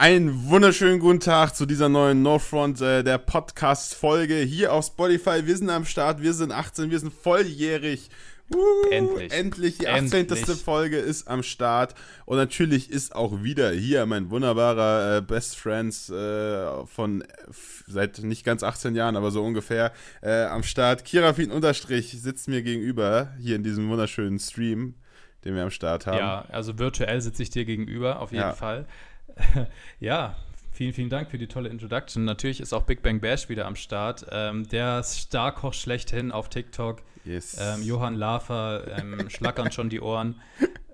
Einen wunderschönen guten Tag zu dieser neuen No Front äh, der Podcast-Folge hier auf Spotify. Wir sind am Start, wir sind 18, wir sind volljährig. Uh, endlich. Endlich, die 18. Endlich. Folge ist am Start. Und natürlich ist auch wieder hier mein wunderbarer äh, Best Friends äh, von seit nicht ganz 18 Jahren, aber so ungefähr äh, am Start. Kirafin Unterstrich sitzt mir gegenüber hier in diesem wunderschönen Stream, den wir am Start haben. Ja, also virtuell sitze ich dir gegenüber, auf jeden ja. Fall. ja, vielen, vielen Dank für die tolle Introduction. Natürlich ist auch Big Bang Bash wieder am Start. Ähm, der Starkoch schlechthin auf TikTok. Yes. Ähm, Johann Lafer ähm, schlackern schon die Ohren.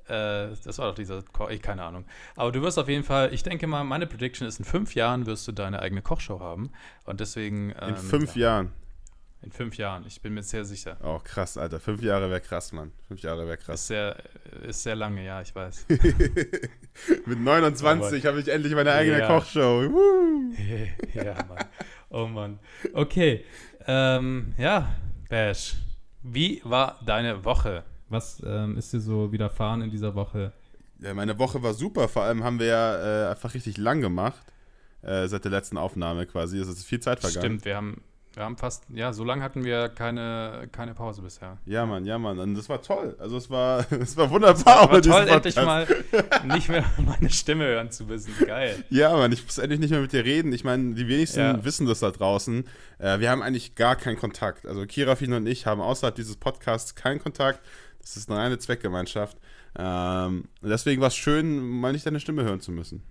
Äh, das war doch dieser Koch, ich, keine Ahnung. Aber du wirst auf jeden Fall, ich denke mal, meine Prediction ist, in fünf Jahren wirst du deine eigene Kochshow haben. Und deswegen. in ähm, fünf ja. Jahren. In fünf Jahren, ich bin mir sehr sicher. Oh, krass, Alter. Fünf Jahre wäre krass, Mann. Fünf Jahre wäre krass. Ist sehr, ist sehr lange, ja, ich weiß. Mit 29 habe ich endlich meine eigene ja. Kochshow. ja, Mann. Oh, Mann. Okay. Ähm, ja, Bash. Wie war deine Woche? Was ähm, ist dir so widerfahren in dieser Woche? Ja, meine Woche war super. Vor allem haben wir ja äh, einfach richtig lang gemacht. Äh, seit der letzten Aufnahme quasi. Es ist viel Zeit vergangen. Stimmt, wir haben wir haben fast, ja, so lange hatten wir keine, keine Pause bisher. Ja, Mann, ja, Mann. Und das war toll. Also es war, es war wunderbar. Es war toll, endlich mal nicht mehr meine Stimme hören zu müssen. Geil. Ja, Mann, ich muss endlich nicht mehr mit dir reden. Ich meine, die wenigsten ja. wissen das da draußen. Äh, wir haben eigentlich gar keinen Kontakt. Also Kirafin und ich haben außerhalb dieses Podcasts keinen Kontakt. Das ist eine reine Zweckgemeinschaft. Ähm, deswegen war es schön, mal nicht deine Stimme hören zu müssen.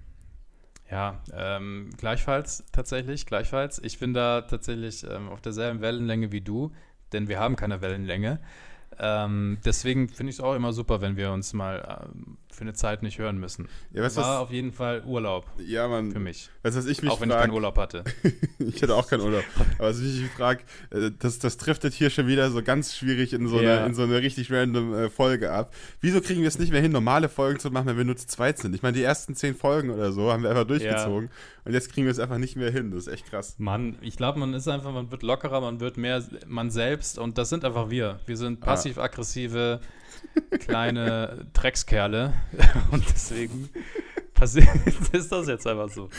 Ja, ähm, gleichfalls tatsächlich, gleichfalls. Ich bin da tatsächlich ähm, auf derselben Wellenlänge wie du, denn wir haben keine Wellenlänge. Ähm, deswegen finde ich es auch immer super, wenn wir uns mal ähm, für eine Zeit nicht hören müssen. Ja, weißt, War was, auf jeden Fall Urlaub. Ja, man. Für mich. Weißt, was ich mich auch wenn frag, ich keinen Urlaub hatte. ich hatte auch keinen Urlaub. Aber was ich mich frage, äh, das, das driftet hier schon wieder so ganz schwierig in so, ja. eine, in so eine richtig random äh, Folge ab. Wieso kriegen wir es nicht mehr hin, normale Folgen zu machen, wenn wir nur zu zweit sind? Ich meine, die ersten zehn Folgen oder so haben wir einfach durchgezogen. Ja. Und jetzt kriegen wir es einfach nicht mehr hin. Das ist echt krass. Mann, ich glaube, man ist einfach, man wird lockerer, man wird mehr man selbst und das sind einfach wir. Wir sind ah. Kleine Dreckskerle. Und deswegen passiert, ist das jetzt einfach so.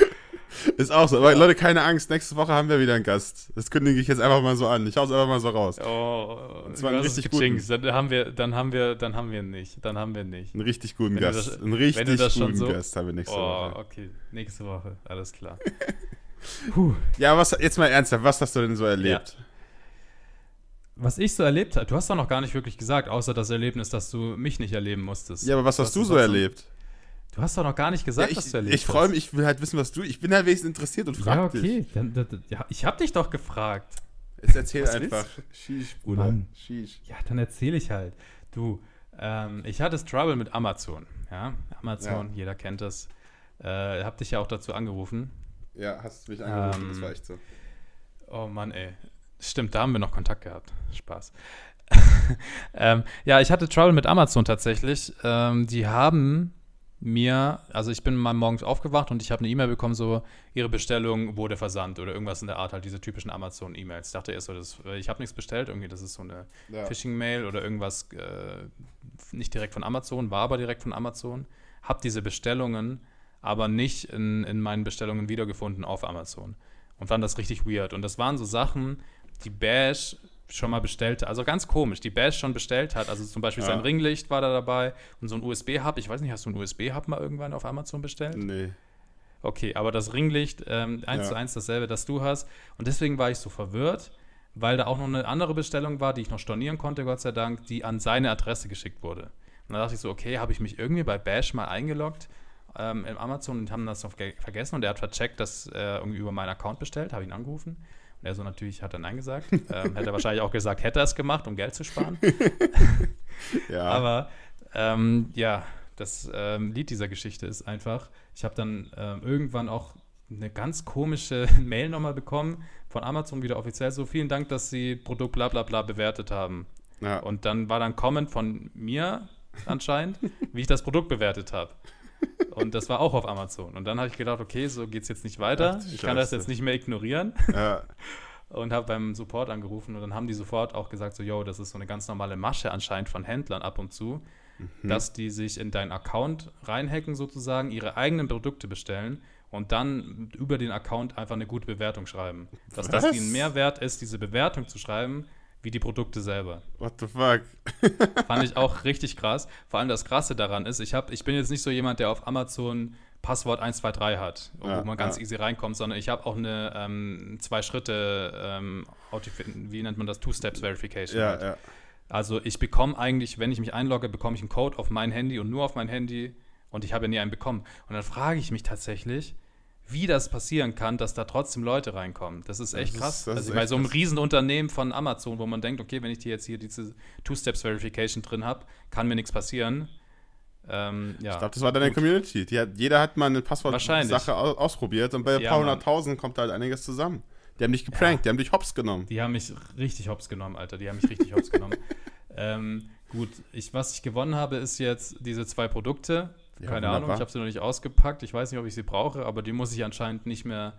Ist auch so. Aber Leute, keine Angst. Nächste Woche haben wir wieder einen Gast. Das kündige ich jetzt einfach mal so an. Ich hau's einfach mal so raus. Oh, und zwar einen richtig guten. Dann haben wir, dann haben wir, dann haben wir nicht. Dann haben wir nicht. Einen richtig guten wenn Gast. Das, einen richtig guten so, Gast haben wir nächste oh, Woche. Oh, okay. Nächste Woche. Alles klar. ja, was, jetzt mal ernsthaft. Was hast du denn so erlebt? Ja. Was ich so erlebt habe, du hast doch noch gar nicht wirklich gesagt, außer das Erlebnis, dass du mich nicht erleben musstest. Ja, aber was, was hast du so erlebt? Du hast doch noch gar nicht gesagt, ja, ich, was du erlebt Ich freue mich, ich will halt wissen, was du. Ich bin halt wenigstens interessiert und frage dich. Ja, okay. Dann, dann, ja, ich habe dich doch gefragt. Jetzt erzähl was einfach. Sheesh, Bruder. Mann. Sheesh. Ja, dann erzähle ich halt. Du, ähm, ich hatte Trouble mit Amazon. Ja, Amazon, ja. jeder kennt das. Äh, hab dich ja auch dazu angerufen. Ja, hast mich angerufen, ähm, das war echt so. Oh Mann, ey. Stimmt, da haben wir noch Kontakt gehabt. Spaß. ähm, ja, ich hatte Trouble mit Amazon tatsächlich. Ähm, die haben mir, also ich bin mal morgens aufgewacht und ich habe eine E-Mail bekommen, so, ihre Bestellung wurde versandt oder irgendwas in der Art, halt diese typischen Amazon-E-Mails. Ich dachte erst so, das, ich habe nichts bestellt, irgendwie, das ist so eine ja. Phishing-Mail oder irgendwas, äh, nicht direkt von Amazon, war aber direkt von Amazon. Habe diese Bestellungen aber nicht in, in meinen Bestellungen wiedergefunden auf Amazon und fand das richtig weird. Und das waren so Sachen, die Bash schon mal bestellt, also ganz komisch, die Bash schon bestellt hat. Also zum Beispiel ja. sein Ringlicht war da dabei und so ein USB-Hub. Ich weiß nicht, hast du ein USB-Hub mal irgendwann auf Amazon bestellt? Nee. Okay, aber das Ringlicht, ähm, eins ja. zu eins dasselbe, das du hast. Und deswegen war ich so verwirrt, weil da auch noch eine andere Bestellung war, die ich noch stornieren konnte, Gott sei Dank, die an seine Adresse geschickt wurde. Und da dachte ich so, okay, habe ich mich irgendwie bei Bash mal eingeloggt ähm, im Amazon und haben das noch vergessen und er hat vercheckt, dass er irgendwie über meinen Account bestellt, habe ihn angerufen er so natürlich hat er Nein gesagt. ähm, hätte er wahrscheinlich auch gesagt, hätte er es gemacht, um Geld zu sparen. ja. Aber ähm, ja, das ähm, Lied dieser Geschichte ist einfach, ich habe dann ähm, irgendwann auch eine ganz komische Mail nochmal bekommen von Amazon wieder offiziell. So, vielen Dank, dass Sie Produkt bla bla bla bewertet haben. Ja. Und dann war dann Comment von mir anscheinend, wie ich das Produkt bewertet habe. Und das war auch auf Amazon. Und dann habe ich gedacht, okay, so geht es jetzt nicht weiter. Ach, ich kann das jetzt nicht mehr ignorieren. Ja. Und habe beim Support angerufen und dann haben die sofort auch gesagt, so, yo, das ist so eine ganz normale Masche anscheinend von Händlern ab und zu, mhm. dass die sich in deinen Account reinhacken sozusagen, ihre eigenen Produkte bestellen und dann über den Account einfach eine gute Bewertung schreiben. Dass Was? das ihnen mehr wert ist, diese Bewertung zu schreiben, wie die Produkte selber. What the fuck? Fand ich auch richtig krass. Vor allem das Krasse daran ist, ich, hab, ich bin jetzt nicht so jemand, der auf Amazon Passwort 123 hat, ja, wo man ganz ja. easy reinkommt, sondern ich habe auch eine ähm, zwei Schritte, ähm, wie nennt man das, Two-Steps-Verification. Ja, halt. ja. Also ich bekomme eigentlich, wenn ich mich einlogge, bekomme ich einen Code auf mein Handy und nur auf mein Handy und ich habe nie einen bekommen. Und dann frage ich mich tatsächlich, wie das passieren kann, dass da trotzdem Leute reinkommen. Das ist echt das krass. Ist, also bei so einem Riesenunternehmen von Amazon, wo man denkt, okay, wenn ich die jetzt hier diese Two-Steps-Verification drin habe, kann mir nichts passieren. Ähm, ja. Ich glaube, das war deine Gut. Community. Hat, jeder hat mal eine Passwort-Sache ausprobiert und bei ein ja, paar hunderttausend kommt halt einiges zusammen. Die haben dich geprankt, ja. die haben dich hops genommen. Die haben mich richtig hops genommen, Alter. Die haben mich richtig hops genommen. Ähm, gut, ich, was ich gewonnen habe, ist jetzt diese zwei Produkte. Ja, Keine wunderbar. Ahnung, ich habe sie noch nicht ausgepackt. Ich weiß nicht, ob ich sie brauche, aber die muss ich anscheinend nicht mehr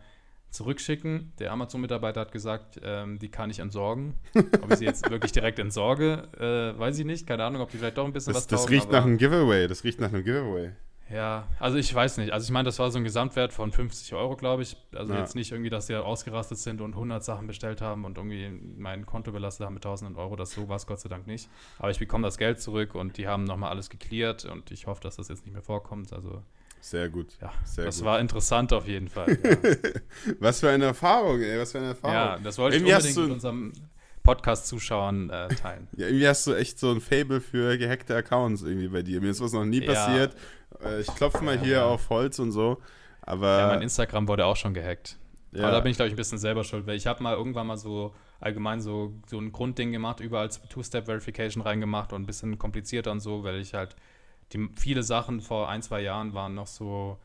zurückschicken. Der Amazon-Mitarbeiter hat gesagt, ähm, die kann ich entsorgen. ob ich sie jetzt wirklich direkt entsorge, äh, weiß ich nicht. Keine Ahnung, ob die vielleicht doch ein bisschen das, was Das taugen, riecht nach einem Giveaway. Das riecht nach einem Giveaway. Ja, also ich weiß nicht. Also ich meine, das war so ein Gesamtwert von 50 Euro, glaube ich. Also ja. jetzt nicht irgendwie, dass die ausgerastet sind und 100 Sachen bestellt haben und irgendwie mein Konto belastet haben mit tausenden Euro. Das so war es Gott sei Dank nicht. Aber ich bekomme das Geld zurück und die haben nochmal alles geklärt und ich hoffe, dass das jetzt nicht mehr vorkommt. Also sehr gut. Ja, sehr das gut. war interessant auf jeden Fall. Ja. was für eine Erfahrung, ey, was für eine Erfahrung. Ja, das wollte irgendwie ich unbedingt mit unserem Podcast-Zuschauern äh, teilen. ja, irgendwie hast du echt so ein Fable für gehackte Accounts irgendwie bei dir. Mir ist was noch nie passiert. Äh, ich klopfe mal ja, hier auf Holz und so. Aber ja, mein Instagram wurde auch schon gehackt. Ja. Aber da bin ich, glaube ich, ein bisschen selber schuld, weil ich habe mal irgendwann mal so allgemein so, so ein Grundding gemacht, überall Two-Step-Verification reingemacht und ein bisschen komplizierter und so, weil ich halt die viele Sachen vor ein, zwei Jahren waren noch so,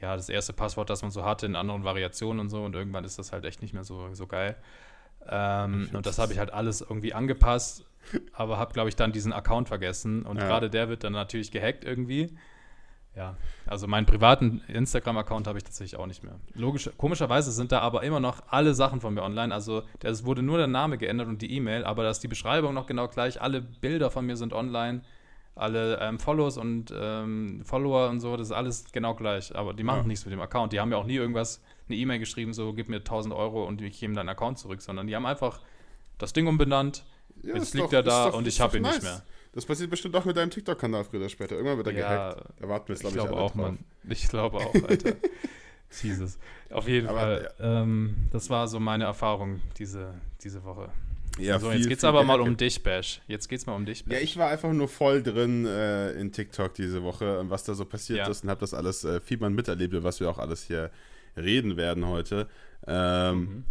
ja, das erste Passwort, das man so hatte, in anderen Variationen und so und irgendwann ist das halt echt nicht mehr so, so geil. Ähm, und das habe ich halt alles irgendwie angepasst, aber habe, glaube ich, dann diesen Account vergessen und ja. gerade der wird dann natürlich gehackt irgendwie. Ja, also meinen privaten Instagram-Account habe ich tatsächlich auch nicht mehr. Logisch, komischerweise sind da aber immer noch alle Sachen von mir online. Also es wurde nur der Name geändert und die E-Mail, aber da ist die Beschreibung noch genau gleich. Alle Bilder von mir sind online, alle ähm, Follows und ähm, Follower und so, das ist alles genau gleich. Aber die machen ja. nichts mit dem Account. Die haben ja auch nie irgendwas, eine E-Mail geschrieben, so gib mir 1000 Euro und ich gebe deinen Account zurück, sondern die haben einfach das Ding umbenannt. Ja, Jetzt liegt doch, er da doch, und ich habe ihn nice. nicht mehr. Das passiert bestimmt auch mit deinem TikTok-Kanal früher oder später. Irgendwann wird er ja, gehackt. Da warten wir es, glaube ich, glaube auch, drauf. Mann. Ich glaube auch, Alter. Jesus. Auf jeden aber, Fall. Ja. Ähm, das war so meine Erfahrung diese, diese Woche. Ja, so, viel, jetzt geht's aber mal um dich, Bash. Jetzt geht's mal um dich, Bash. Ja, ich war einfach nur voll drin äh, in TikTok diese Woche und was da so passiert ja. ist und habe das alles äh, viel miterlebt, was wir auch alles hier reden werden heute. Ähm, mhm.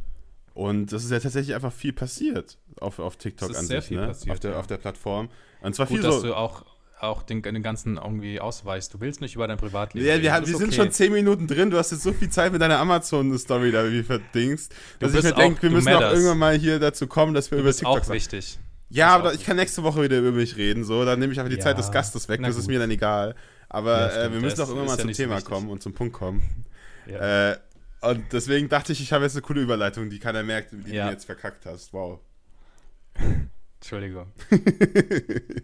Und es ist ja tatsächlich einfach viel passiert auf, auf TikTok an sich, ne? Passiert, auf, der, ja. auf der Plattform. Und zwar Gut, viel dass so, du auch, auch den, den ganzen irgendwie ausweichst. Du willst nicht über dein Privatleben Ja, wir, haben, wir okay. sind schon zehn Minuten drin. Du hast jetzt so viel Zeit mit deiner Amazon-Story da wie verdingst, dass ich mir denke, wir müssen auch irgendwann mal hier dazu kommen, dass wir du über bist TikTok auch wichtig. Ja, aber ich kann nächste Woche wieder über mich reden. So, dann nehme ich einfach die ja. Zeit des Gastes weg. Das ist mir dann egal. Aber ja, äh, wir müssen auch irgendwann mal zum Thema so kommen und zum Punkt kommen. Ja. Äh, und deswegen dachte ich, ich habe jetzt eine coole Überleitung, die keiner merkt, die ja. du jetzt verkackt hast. Wow. Entschuldigung.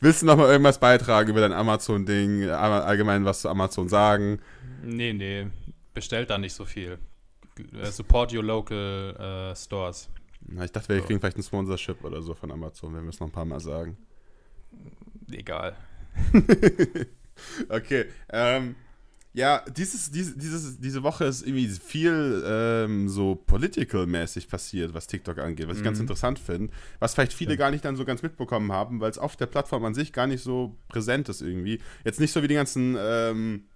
Willst du noch mal irgendwas beitragen über dein Amazon-Ding, allgemein was zu Amazon sagen? Nee, nee, bestellt da nicht so viel. Äh, support your local uh, stores. Na, ich dachte, wir so. kriegen vielleicht ein Sponsorship oder so von Amazon, wenn wir es noch ein paar Mal sagen. Egal. okay, ähm, ja, dieses, dieses, dieses, diese Woche ist irgendwie viel ähm, so political-mäßig passiert, was TikTok angeht, was ich ganz mhm. interessant finde. Was vielleicht viele ja. gar nicht dann so ganz mitbekommen haben, weil es auf der Plattform an sich gar nicht so präsent ist irgendwie. Jetzt nicht so wie die ganzen, ähm,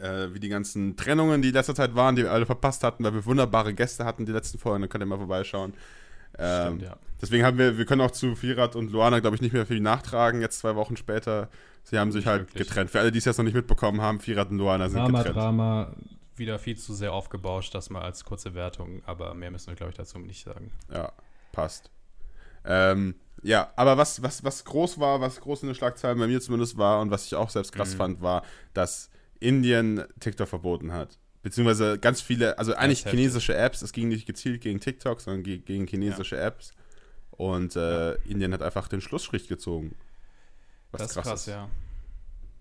äh, wie die ganzen Trennungen, die in letzter Zeit waren, die wir alle verpasst hatten, weil wir wunderbare Gäste hatten die letzten Folgen, da könnt ihr mal vorbeischauen. Ähm, Stimmt, ja. Deswegen haben wir, wir können auch zu Firat und Luana, glaube ich, nicht mehr viel nachtragen, jetzt zwei Wochen später. Sie haben sich halt wirklich. getrennt. Für alle, die es jetzt noch nicht mitbekommen haben, Firat und Luana sind Drama, getrennt. Drama, wieder viel zu sehr aufgebauscht, das mal als kurze Wertung, aber mehr müssen wir, glaube ich, dazu nicht sagen. Ja, passt. Ähm, ja, aber was, was, was groß war, was groß in den Schlagzeilen bei mir zumindest war und was ich auch selbst krass mhm. fand, war, dass Indien TikTok verboten hat. Beziehungsweise ganz viele, also eigentlich chinesische Apps, es ging nicht gezielt gegen TikTok, sondern gegen chinesische ja. Apps. Und äh, ja. Indien hat einfach den Schlussstrich gezogen. Was das ist krass, ist. ja.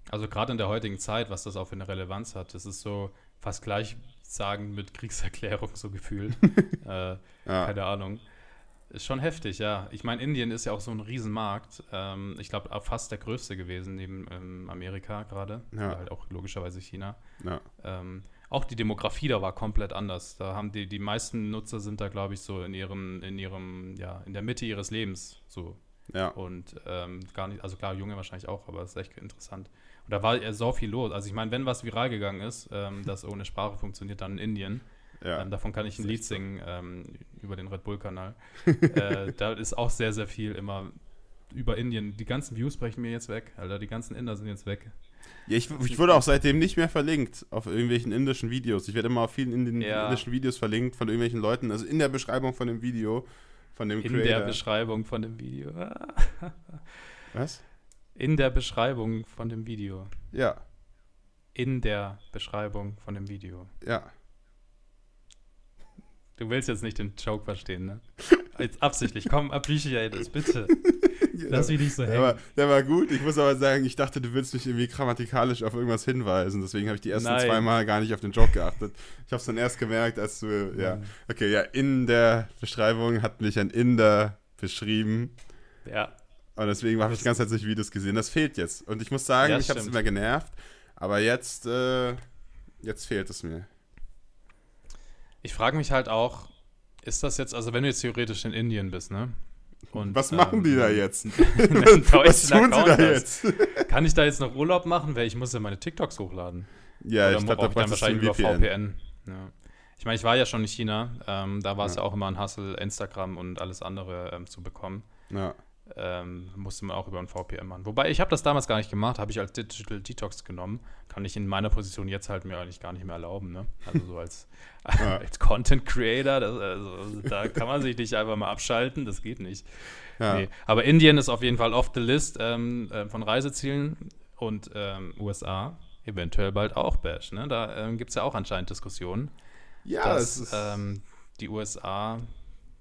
Also gerade in der heutigen Zeit, was das auch für eine Relevanz hat, das ist so, fast gleich sagen mit Kriegserklärung so gefühlt. äh, ja. Keine Ahnung. Ist schon heftig, ja. Ich meine, Indien ist ja auch so ein Riesenmarkt. Ähm, ich glaube, fast der größte gewesen neben ähm, Amerika gerade. Ja. Halt auch logischerweise China. Ja. Ähm, auch die Demografie da war komplett anders. Da haben die, die meisten Nutzer sind da, glaube ich, so in ihrem, in ihrem, ja, in der Mitte ihres Lebens. So. Ja. Und ähm, gar nicht, also klar, Junge wahrscheinlich auch, aber es ist echt interessant. Und da war so viel los. Also ich meine, wenn was viral gegangen ist, ähm, das ohne Sprache funktioniert, dann in Indien. Ja. Ähm, davon kann ich ein Lied singen ähm, über den Red Bull-Kanal. äh, da ist auch sehr, sehr viel immer über Indien. Die ganzen Views brechen mir jetzt weg, Alter. Die ganzen Inder sind jetzt weg. Ja, ich, ich wurde auch seitdem nicht mehr verlinkt auf irgendwelchen indischen Videos. Ich werde immer auf vielen indischen ja. Videos verlinkt von irgendwelchen Leuten. Also in der Beschreibung von dem Video, von dem In Creator. der Beschreibung von dem Video. Was? In der Beschreibung von dem Video. Ja. In der Beschreibung von dem Video. Ja. Du willst jetzt nicht den Joke verstehen, ne? Jetzt absichtlich. Komm, appreciate das, bitte. Lass mich nicht so hängen. Der war, der war, gut. Ich muss aber sagen, ich dachte, du willst mich irgendwie grammatikalisch auf irgendwas hinweisen. Deswegen habe ich die ersten Nein. zwei Mal gar nicht auf den Joke geachtet. Ich habe es dann erst gemerkt, als du, ja. Okay, ja, in der Beschreibung hat mich ein Inder beschrieben. Ja. Und deswegen habe ich die ganze Zeit solche Videos gesehen. Das fehlt jetzt. Und ich muss sagen, ja, ich habe es immer genervt. Aber jetzt, äh, jetzt fehlt es mir. Ich frage mich halt auch, ist das jetzt, also wenn du jetzt theoretisch in Indien bist, ne? Und, Was machen ähm, die da jetzt? Was tun sie da jetzt? Kann ich da jetzt noch Urlaub machen? Weil ich muss ja meine TikToks hochladen. Ja, Oder ich glaube, da dann wahrscheinlich über VPN. VPN. Ja. Ich meine, ich war ja schon in China. Ähm, da war es ja. ja. auch immer ein Hustle, Instagram und alles andere ähm, zu bekommen. Ja ähm, musste man auch über ein VPN machen. Wobei ich habe das damals gar nicht gemacht, habe ich als Digital Detox genommen. Kann ich in meiner Position jetzt halt mir eigentlich gar nicht mehr erlauben. Ne? Also so als, ja. als Content Creator, das, also, da kann man sich nicht einfach mal abschalten, das geht nicht. Ja. Nee. Aber Indien ist auf jeden Fall off the list ähm, äh, von Reisezielen und ähm, USA eventuell bald auch Bash. Ne? Da ähm, gibt es ja auch anscheinend Diskussionen. Ja, dass, ähm, die USA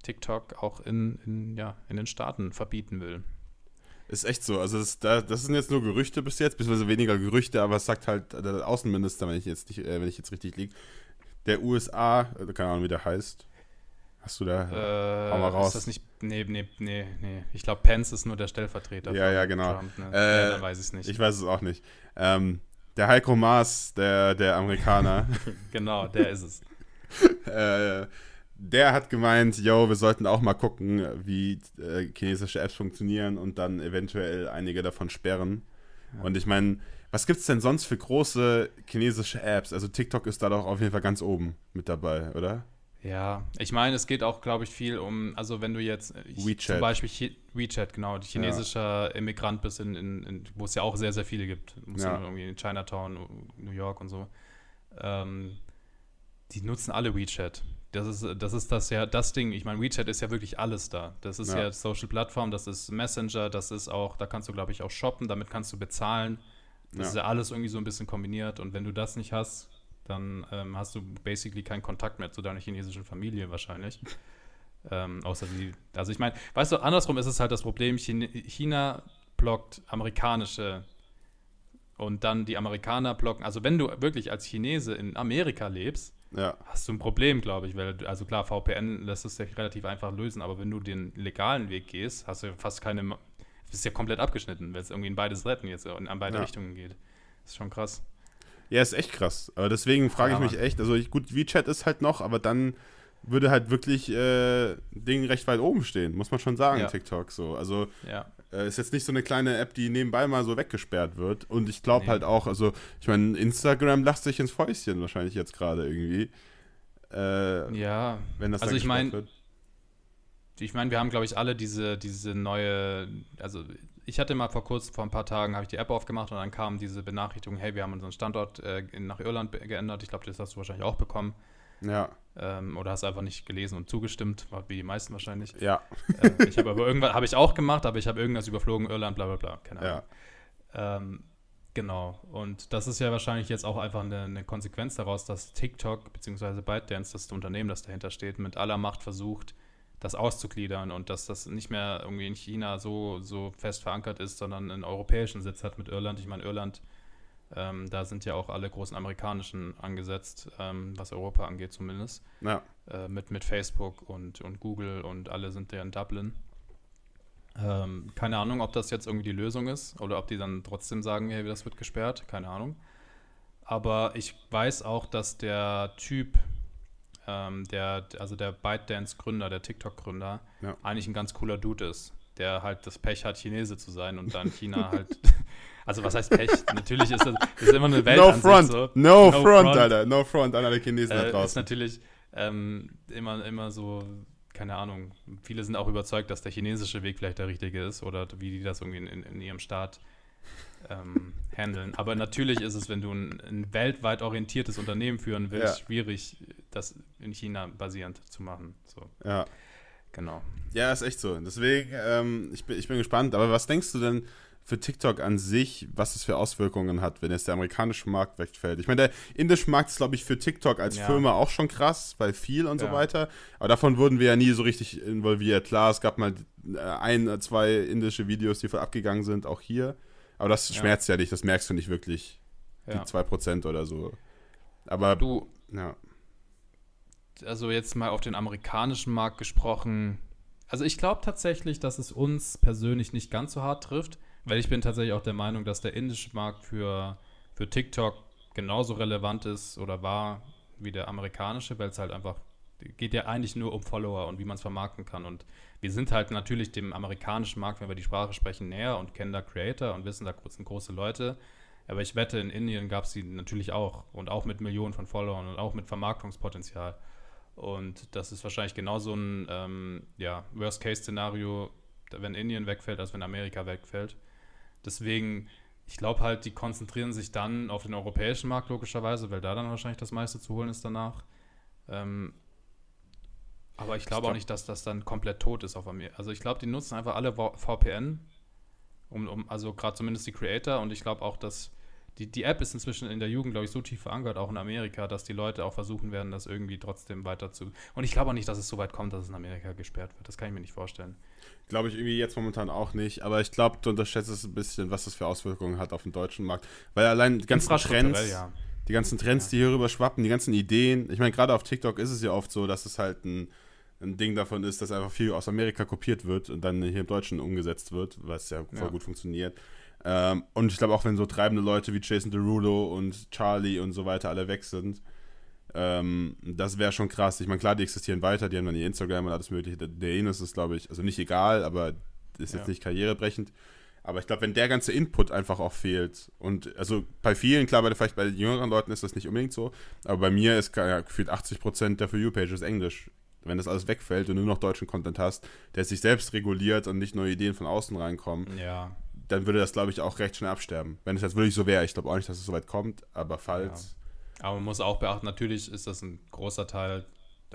TikTok auch in, in, ja, in den Staaten verbieten will. Ist echt so. Also das, das sind jetzt nur Gerüchte bis jetzt, beziehungsweise weniger Gerüchte, aber es sagt halt der Außenminister, wenn ich jetzt nicht, äh, wenn ich jetzt richtig liege, der USA, äh, keine Ahnung, wie der heißt. Hast du da? Äh, hau mal raus. Ist das nicht. Nee, nee, nee, nee. Ich glaube, Pence ist nur der Stellvertreter. Ja, ja, genau. Trump, ne? äh, ja, dann weiß ich es nicht. Ich weiß es auch nicht. Ähm, der Heiko Maas, der, der Amerikaner. genau, der ist es. äh, der hat gemeint, yo, wir sollten auch mal gucken, wie äh, chinesische Apps funktionieren und dann eventuell einige davon sperren. Ja. Und ich meine, was gibt es denn sonst für große chinesische Apps? Also TikTok ist da doch auf jeden Fall ganz oben mit dabei, oder? Ja, ich meine, es geht auch, glaube ich, viel um, also wenn du jetzt ich, WeChat. zum Beispiel Chi WeChat, genau, chinesischer ja. Immigrant bist, in, in, in, wo es ja auch sehr, sehr viele gibt, ja. irgendwie in Chinatown, New York und so. Ähm, die nutzen alle WeChat. Das ist, das ist das ja das Ding. Ich meine, WeChat ist ja wirklich alles da. Das ist ja, ja Social Plattform, das ist Messenger, das ist auch, da kannst du, glaube ich, auch shoppen, damit kannst du bezahlen. Das ja. ist ja alles irgendwie so ein bisschen kombiniert. Und wenn du das nicht hast, dann ähm, hast du basically keinen Kontakt mehr zu deiner chinesischen Familie wahrscheinlich. ähm, außer die, also ich meine, weißt du, andersrum ist es halt das Problem, China blockt amerikanische und dann die Amerikaner blocken, also wenn du wirklich als Chinese in Amerika lebst, ja. hast du ein Problem, glaube ich, weil, also klar, VPN lässt es sich relativ einfach lösen, aber wenn du den legalen Weg gehst, hast du fast keine, bist ja komplett abgeschnitten, wenn es irgendwie in beides retten jetzt und an beide ja. Richtungen geht. Das ist schon krass. Ja, ist echt krass. Aber deswegen frage ich mich echt, also ich, gut, WeChat ist halt noch, aber dann würde halt wirklich äh, Ding recht weit oben stehen, muss man schon sagen, ja. TikTok so. Also ja. Äh, ist jetzt nicht so eine kleine App, die nebenbei mal so weggesperrt wird. Und ich glaube nee. halt auch, also ich meine, Instagram lacht sich ins Fäustchen wahrscheinlich jetzt gerade irgendwie. Äh, ja, wenn das also ich meine, ich meine, wir haben glaube ich alle diese diese neue, also ich hatte mal vor kurz, vor ein paar Tagen, habe ich die App aufgemacht und dann kam diese Benachrichtigung, hey, wir haben unseren Standort äh, nach Irland geändert. Ich glaube, das hast du wahrscheinlich auch bekommen. Ja. Ähm, oder hast einfach nicht gelesen und zugestimmt, wie die meisten wahrscheinlich. Ja. Äh, ich habe aber irgendwas, habe ich auch gemacht, aber ich habe irgendwas überflogen, Irland, bla bla bla, keine Ahnung. Ja. Ähm, genau. Und das ist ja wahrscheinlich jetzt auch einfach eine, eine Konsequenz daraus, dass TikTok bzw. ByteDance, das Unternehmen, das dahinter steht, mit aller Macht versucht, das auszugliedern und dass das nicht mehr irgendwie in China so, so fest verankert ist, sondern einen europäischen Sitz hat mit Irland. Ich meine, Irland Ähm, da sind ja auch alle großen amerikanischen angesetzt, ähm, was Europa angeht zumindest. Ja. Äh, mit, mit Facebook und, und Google und alle sind ja in Dublin. Ähm, keine Ahnung, ob das jetzt irgendwie die Lösung ist oder ob die dann trotzdem sagen, hey, das wird gesperrt. Keine Ahnung. Aber ich weiß auch, dass der Typ, ähm, der, also der ByteDance-Gründer, der TikTok-Gründer, Ja. eigentlich ein ganz cooler Dude ist, der halt das Pech hat, Chinese zu sein und dann China halt. Also was heißt Pech? Natürlich ist das ist immer eine Welt No front. so. No, No front, front. Alter. No front an alle Chinesen da Äh, ist draußen. natürlich ähm, immer, immer so, keine Ahnung, viele sind auch überzeugt, dass der chinesische Weg vielleicht der richtige ist oder wie die das irgendwie in, in, in ihrem Staat ähm, handeln. Aber natürlich ist es, wenn du ein, ein weltweit orientiertes Unternehmen führen willst, Ja. schwierig, das in China basierend zu machen. So, Ja. genau. Ja, ist echt so. Deswegen, ähm, ich, bin, ich bin gespannt. Aber was denkst du denn für TikTok an sich, was es für Auswirkungen hat, wenn jetzt der amerikanische Markt wegfällt? Ich meine, der indische Markt ist, glaube ich, für TikTok als Ja. Firma auch schon krass, weil viel und so Ja. weiter. Aber davon wurden wir ja nie so richtig involviert. Klar, es gab mal äh, ein, zwei indische Videos, die voll abgegangen sind, auch hier. Aber das Ja. schmerzt ja nicht, das merkst du nicht wirklich. Ja. Die 2% oder so. Aber, Du, ja. also jetzt mal auf den amerikanischen Markt gesprochen. Also ich glaube tatsächlich, dass es uns persönlich nicht ganz so hart trifft, weil ich bin tatsächlich auch der Meinung, dass der indische Markt für, für TikTok genauso relevant ist oder war wie der amerikanische, weil es halt einfach geht ja eigentlich nur um Follower und wie man es vermarkten kann. Und wir sind halt natürlich dem amerikanischen Markt, wenn wir die Sprache sprechen, näher und kennen da Creator und wissen, da sind große Leute. Aber ich wette, in Indien gab es die natürlich auch und auch mit Millionen von Followern und auch mit Vermarktungspotenzial. Und das ist wahrscheinlich genauso ein ähm, ja, Worst-Case-Szenario, wenn Indien wegfällt, als wenn Amerika wegfällt. Deswegen, ich glaube halt, die konzentrieren sich dann auf den europäischen Markt logischerweise, weil da dann wahrscheinlich das meiste zu holen ist danach. Ähm, aber ich glaube auch nicht, dass das dann komplett tot ist auf Amerika. Also ich glaube, die nutzen einfach alle VPN, um, um also gerade zumindest die Creator und ich glaube auch, dass die, die App ist inzwischen in der Jugend, glaube ich, so tief verankert, auch in Amerika, dass die Leute auch versuchen werden, das irgendwie trotzdem weiter zu. Und ich glaube auch nicht, dass es so weit kommt, dass es in Amerika gesperrt wird. Das kann ich mir nicht vorstellen. Glaube ich irgendwie jetzt momentan auch nicht, aber ich glaube, du unterschätzt es ein bisschen, was das für Auswirkungen hat auf den deutschen Markt. Weil allein die ganzen Trends, ja. die ganzen Trends, die hier rüber schwappen, die ganzen Ideen. Ich meine, gerade auf TikTok ist es ja oft so, dass es halt ein, ein Ding davon ist, dass einfach viel aus Amerika kopiert wird und dann hier im Deutschen umgesetzt wird, was ja voll Ja. gut funktioniert. Ähm, und ich glaube auch, wenn so treibende Leute wie Jason Derulo und Charlie und so weiter alle weg sind, ähm, das wäre schon krass. Ich meine, klar, die existieren weiter, die haben dann ihr Instagram und alles mögliche. Der- Ines ist, glaube ich, also nicht egal, aber ist jetzt Ja. nicht karrierebrechend. Aber ich glaube, wenn der ganze Input einfach auch fehlt und also bei vielen, klar, bei, vielleicht bei jüngeren Leuten ist das nicht unbedingt so, aber bei mir ist ja, gefühlt 80% der For You-Page ist Englisch. Wenn das alles wegfällt und du nur noch deutschen Content hast, der sich selbst reguliert und nicht neue Ideen von außen reinkommen, Ja, dann würde das, glaube ich, auch recht schnell absterben. Wenn es jetzt wirklich so wäre. Ich glaube auch nicht, dass es so weit kommt, aber falls. aber man muss auch beachten, natürlich ist das ein großer Teil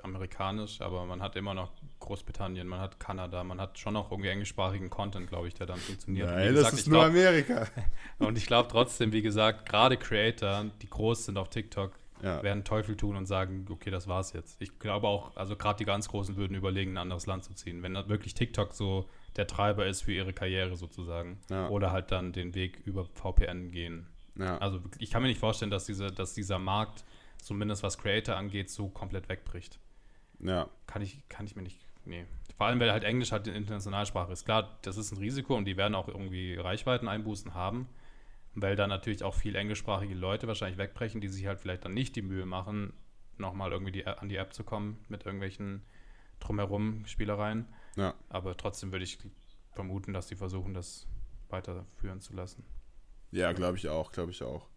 amerikanisch, aber man hat immer noch Großbritannien, man hat Kanada, man hat schon noch irgendwie englischsprachigen Content, glaube ich, der dann funktioniert. Nein, gesagt, das ist nur glaub- Amerika. Und ich glaube trotzdem, wie gesagt, gerade Creator, die groß sind auf TikTok, Ja. werden Teufel tun und sagen, okay, das war's jetzt. Ich glaube auch, also gerade die ganz Großen würden überlegen, ein anderes Land zu ziehen. Wenn wirklich TikTok so der Treiber ist für ihre Karriere sozusagen. Ja. Oder halt dann den Weg über VPN gehen. Ja. Also ich kann mir nicht vorstellen, dass, diese, dass dieser Markt, zumindest was Creator angeht, so komplett wegbricht. ja. Kann ich, kann ich mir nicht. Nee. Vor allem, weil halt Englisch halt eine Internationalsprache ist. Klar, das ist ein Risiko und die werden auch irgendwie Reichweiteneinbußen haben, weil da natürlich auch viel englischsprachige Leute wahrscheinlich wegbrechen, die sich halt vielleicht dann nicht die Mühe machen, nochmal irgendwie die, an die App zu kommen mit irgendwelchen drumherum Spielereien. Ja. Aber trotzdem würde ich vermuten, dass die versuchen, das weiterführen zu lassen. Ja, glaube ich auch, glaube ich auch.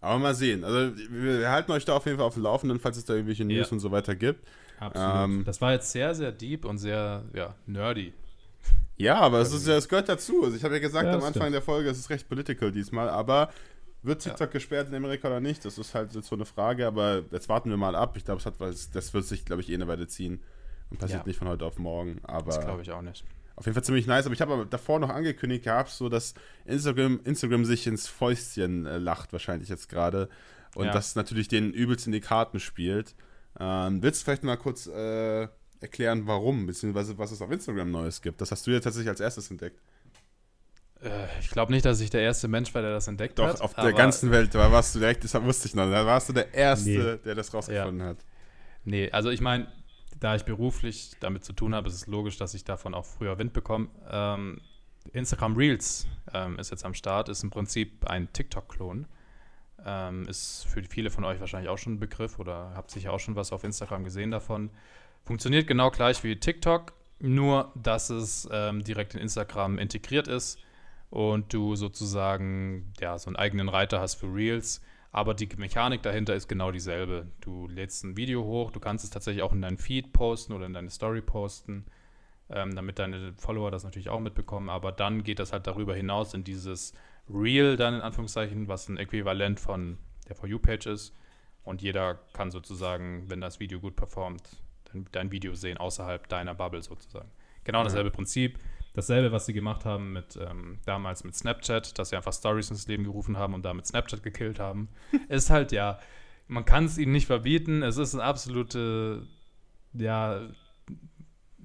Aber mal sehen. Also wir halten euch da auf jeden Fall auf dem Laufenden, falls es da irgendwelche News Ja. und so weiter gibt. Absolut. Ähm, das war jetzt sehr, sehr deep und sehr ja, nerdy. Ja, aber es, ist, ja- es gehört dazu. Also ich habe ja gesagt Ja, am Anfang stimmt. der Folge, es ist recht political diesmal, aber wird TikTok gesperrt in Amerika oder nicht? Das ist halt jetzt so eine Frage, aber jetzt warten wir mal ab. Ich glaube, es hat was, das wird sich, glaube ich, eh eine Weile ziehen. Und passiert Ja. nicht von heute auf morgen. Aber Das glaube ich auch nicht. auf jeden Fall ziemlich nice. Aber ich habe davor noch angekündigt gehabt, so dass Instagram, Instagram sich ins Fäustchen äh, lacht, wahrscheinlich jetzt gerade. Und Ja. das natürlich den übelst in die Karten spielt. Ähm, willst du vielleicht mal kurz äh, erklären, warum, beziehungsweise was es auf Instagram Neues gibt? Das hast du ja tatsächlich als erstes entdeckt. Äh, ich glaube nicht, dass ich der erste Mensch war, der das entdeckt Doch, hat. Doch, auf der ganzen Welt da warst du direkt, das wusste ich noch, da warst du der Erste, nee. der das rausgefunden ja. hat. Nee, also ich meine, da ich beruflich damit zu tun habe, ist es logisch, dass ich davon auch früher Wind bekomme. Ähm, Instagram Reels ähm, ist jetzt am Start, ist im Prinzip ein TikTok-Klon. Ähm, ist für viele von euch wahrscheinlich auch schon ein Begriff oder habt sicher auch schon was auf Instagram gesehen davon. Funktioniert genau gleich wie TikTok, nur dass es ähm, direkt in Instagram integriert ist und du sozusagen ja, so einen eigenen Reiter hast für Reels. Aber die Mechanik dahinter ist genau dieselbe. Du lädst ein Video hoch, du kannst es tatsächlich auch in deinen Feed posten oder in deine Story posten, ähm, damit deine Follower das natürlich auch mitbekommen. Aber dann geht das halt darüber hinaus in dieses Reel, dann in Anführungszeichen, was ein Äquivalent von der For You-Page ist. Und jeder kann sozusagen, wenn das Video gut performt, dein, dein Video sehen, außerhalb deiner Bubble sozusagen. Genau dasselbe ja. Prinzip. Dasselbe, was sie gemacht haben mit ähm, damals mit Snapchat, dass sie einfach Stories ins Leben gerufen haben und damit Snapchat gekillt haben, ist halt ja, man kann es ihnen nicht verbieten. Es ist eine absolute, ja,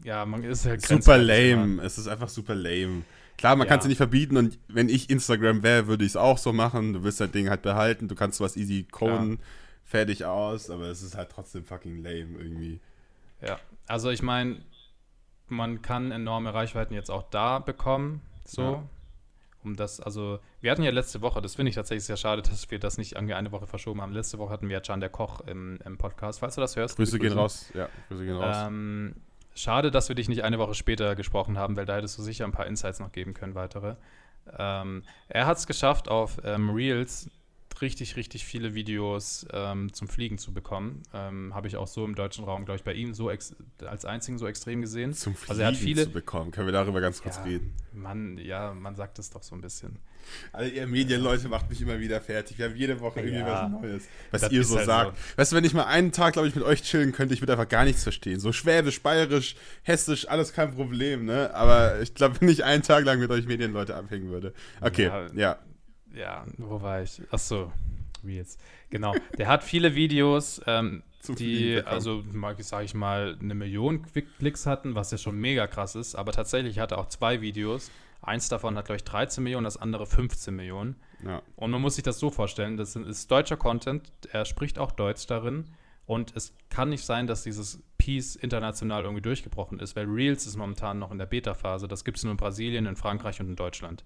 ja, man ist halt super lame. Es ist einfach super lame. Klar, man ja. kann es nicht verbieten und wenn ich Instagram wäre, würde ich es auch so machen. Du willst dein Ding halt behalten, du kannst was easy coden, ja. fertig aus, aber es ist halt trotzdem fucking lame irgendwie. Ja, also ich meine, man kann enorme Reichweiten jetzt auch da bekommen. So. Ja. Um das, also, wir hatten ja letzte Woche, das finde ich tatsächlich sehr schade, dass wir das nicht eine Woche verschoben haben. Letzte Woche hatten wir ja Can der Koch im, im Podcast, falls du das hörst. Grüße gehen raus, ja, Grüße gehen raus. Ähm, schade, dass wir dich nicht eine Woche später gesprochen haben, weil da hättest du sicher ein paar Insights noch geben können, weitere. Ähm, er hat es geschafft, auf ähm, Reels richtig, richtig viele Videos ähm, zum Fliegen zu bekommen. Ähm, Habe ich auch so im deutschen Raum, glaube ich, bei ihm so als einzigen so extrem gesehen. Zum Fliegen also er hat viele, zu bekommen. Können wir darüber ganz kurz ja, reden? Man, ja, man sagt es doch so ein bisschen. Alle ihr Medienleute macht mich immer wieder fertig. Wir haben jede Woche irgendwie ja, was Neues, was ihr so halt sagt. So. Weißt du, wenn ich mal einen Tag, glaube ich, mit euch chillen könnte, ich würde einfach gar nichts verstehen. So Schwäbisch, Bayerisch, Hessisch, alles kein Problem, ne? Aber ich glaube, wenn ich einen Tag lang mit euch Medienleute abhängen würde. Okay, ja. ja ja, wo war ich? Achso, Reels. Genau. Der hat viele Videos, ähm, die, also sage ich mal, eine Million Klicks hatten, was ja schon mega krass ist. Aber tatsächlich hat er auch zwei Videos. Eins davon hat, glaube ich, 13 Millionen, das andere 15 Millionen. Ja. Und man muss sich das so vorstellen: Das ist deutscher Content, er spricht auch Deutsch darin. Und es kann nicht sein, dass dieses Piece international irgendwie durchgebrochen ist, weil Reels ist momentan noch in der Beta-Phase. Das gibt es nur in Brasilien, in Frankreich und in Deutschland.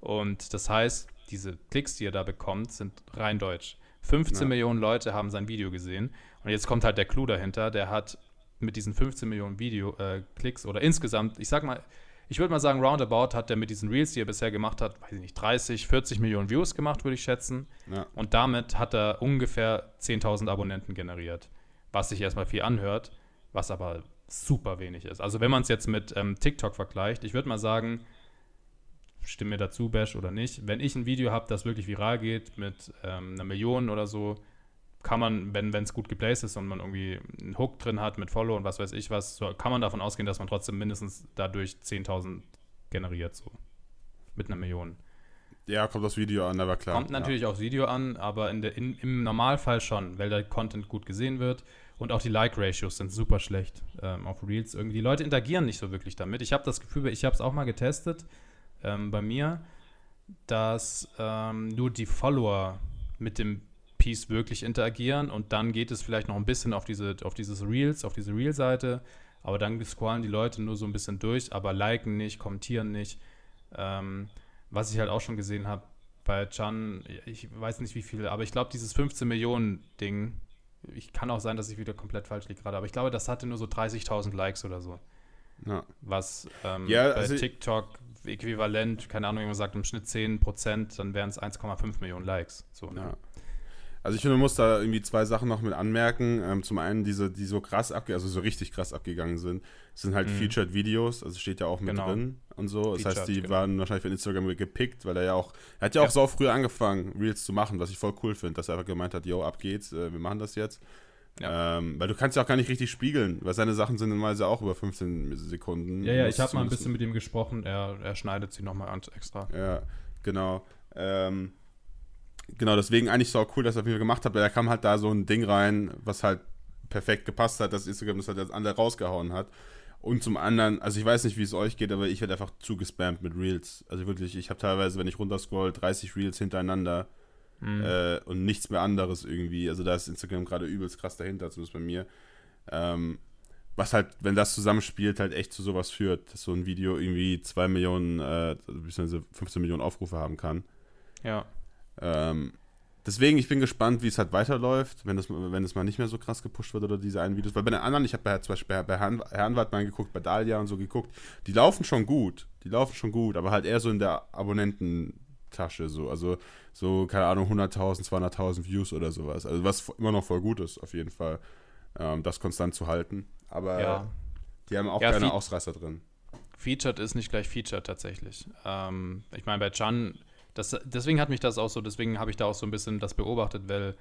Und das heißt, diese Klicks, die er da bekommt, sind rein deutsch. 15 ja. Millionen Leute haben sein Video gesehen. Und jetzt kommt halt der Clou dahinter. Der hat mit diesen 15 Millionen Video-Klicks äh, oder insgesamt, ich sag mal, ich würde mal sagen, roundabout hat er mit diesen Reels, die er bisher gemacht hat, weiß ich nicht, 30, 40 Millionen Views gemacht, würde ich schätzen. Ja. Und damit hat er ungefähr 10.000 Abonnenten generiert. Was sich erstmal viel anhört, was aber super wenig ist. Also wenn man es jetzt mit ähm, TikTok vergleicht, ich würde mal sagen, stimme mir dazu, Bash oder nicht. Wenn ich ein Video habe, das wirklich viral geht mit ähm, einer Million oder so, kann man, wenn es gut geplaced ist und man irgendwie einen Hook drin hat mit Follow und was weiß ich was, so, kann man davon ausgehen, dass man trotzdem mindestens dadurch 10.000 generiert, so. Mit einer Million. Ja, kommt das Video an, aber klar. Kommt natürlich ja. aufs Video an, aber in der, in, im Normalfall schon, weil der Content gut gesehen wird und auch die Like-Ratios sind super schlecht ähm, auf Reels. Irgendwie die Leute interagieren nicht so wirklich damit. Ich habe das Gefühl, ich habe es auch mal getestet ähm, bei mir, dass ähm, nur die Follower mit dem Piece wirklich interagieren und dann geht es vielleicht noch ein bisschen auf diese auf dieses Reels, auf diese Reel-Seite, aber dann scrollen die Leute nur so ein bisschen durch, aber liken nicht, kommentieren nicht. Ähm, was ich halt auch schon gesehen habe bei Chan, ich weiß nicht wie viele, aber ich glaube, dieses 15 Millionen Ding, ich kann auch sein, dass ich wieder komplett falsch liege gerade, aber ich glaube, das hatte nur so 30.000 Likes oder so. Ja. Was ähm, ja, also bei TikTok äquivalent, keine Ahnung, wie man sagt, im Schnitt 10 Prozent, dann wären es 1,5 Millionen Likes. So, ne? ja. Also ich finde, man muss da irgendwie zwei Sachen noch mit anmerken. Ähm, zum einen diese, die so krass abgegangen, also so richtig krass abgegangen sind, sind halt mhm. Featured Videos, also steht ja auch mit genau. drin und so. Das Featured, heißt, die genau. waren wahrscheinlich von Instagram gepickt, weil er ja auch, er hat ja auch ja. so früh angefangen, Reels zu machen, was ich voll cool finde, dass er einfach gemeint hat, yo, ab geht's, äh, wir machen das jetzt. Ja. Ähm, weil du kannst ja auch gar nicht richtig spiegeln, weil seine Sachen sind normalerweise auch über 15 Sekunden. Ja, ja, ich habe mal ein bisschen mit ihm gesprochen, er, er schneidet sie nochmal an extra. Ja, genau. Ähm, genau, deswegen eigentlich so cool, dass er viel gemacht hat, weil da kam halt da so ein Ding rein, was halt perfekt gepasst hat, dass Instagram das halt als andere rausgehauen hat. Und zum anderen, also ich weiß nicht, wie es euch geht, aber ich werde einfach zugespammt mit Reels. Also wirklich, ich habe teilweise, wenn ich runterscroll, 30 Reels hintereinander mhm. äh, und nichts mehr anderes irgendwie. Also da ist Instagram gerade übelst krass dahinter, zumindest bei mir. Ähm, was halt, wenn das zusammenspielt, halt echt zu sowas führt, dass so ein Video irgendwie 2 Millionen, äh, bzw. 15 Millionen Aufrufe haben kann. Ja. Ähm, deswegen, ich bin gespannt, wie es halt weiterläuft, wenn das, wenn es mal nicht mehr so krass gepusht wird oder diese einen Videos. Weil bei den anderen, ich habe bei, zum Beispiel bei Herrn, mal geguckt, bei Dahlia und so geguckt, die laufen schon gut. Die laufen schon gut, aber halt eher so in der Abonnententasche so. Also so, keine Ahnung, 100.000, 200.000 Views oder sowas. Also was immer noch voll gut ist, auf jeden Fall, ähm, das konstant zu halten. Aber ja. die haben auch ja, keine Ausreißer drin. Featured ist nicht gleich Featured tatsächlich. Ähm, ich meine, bei Chan, das, deswegen hat mich das auch so, deswegen habe ich da auch so ein bisschen das beobachtet, weil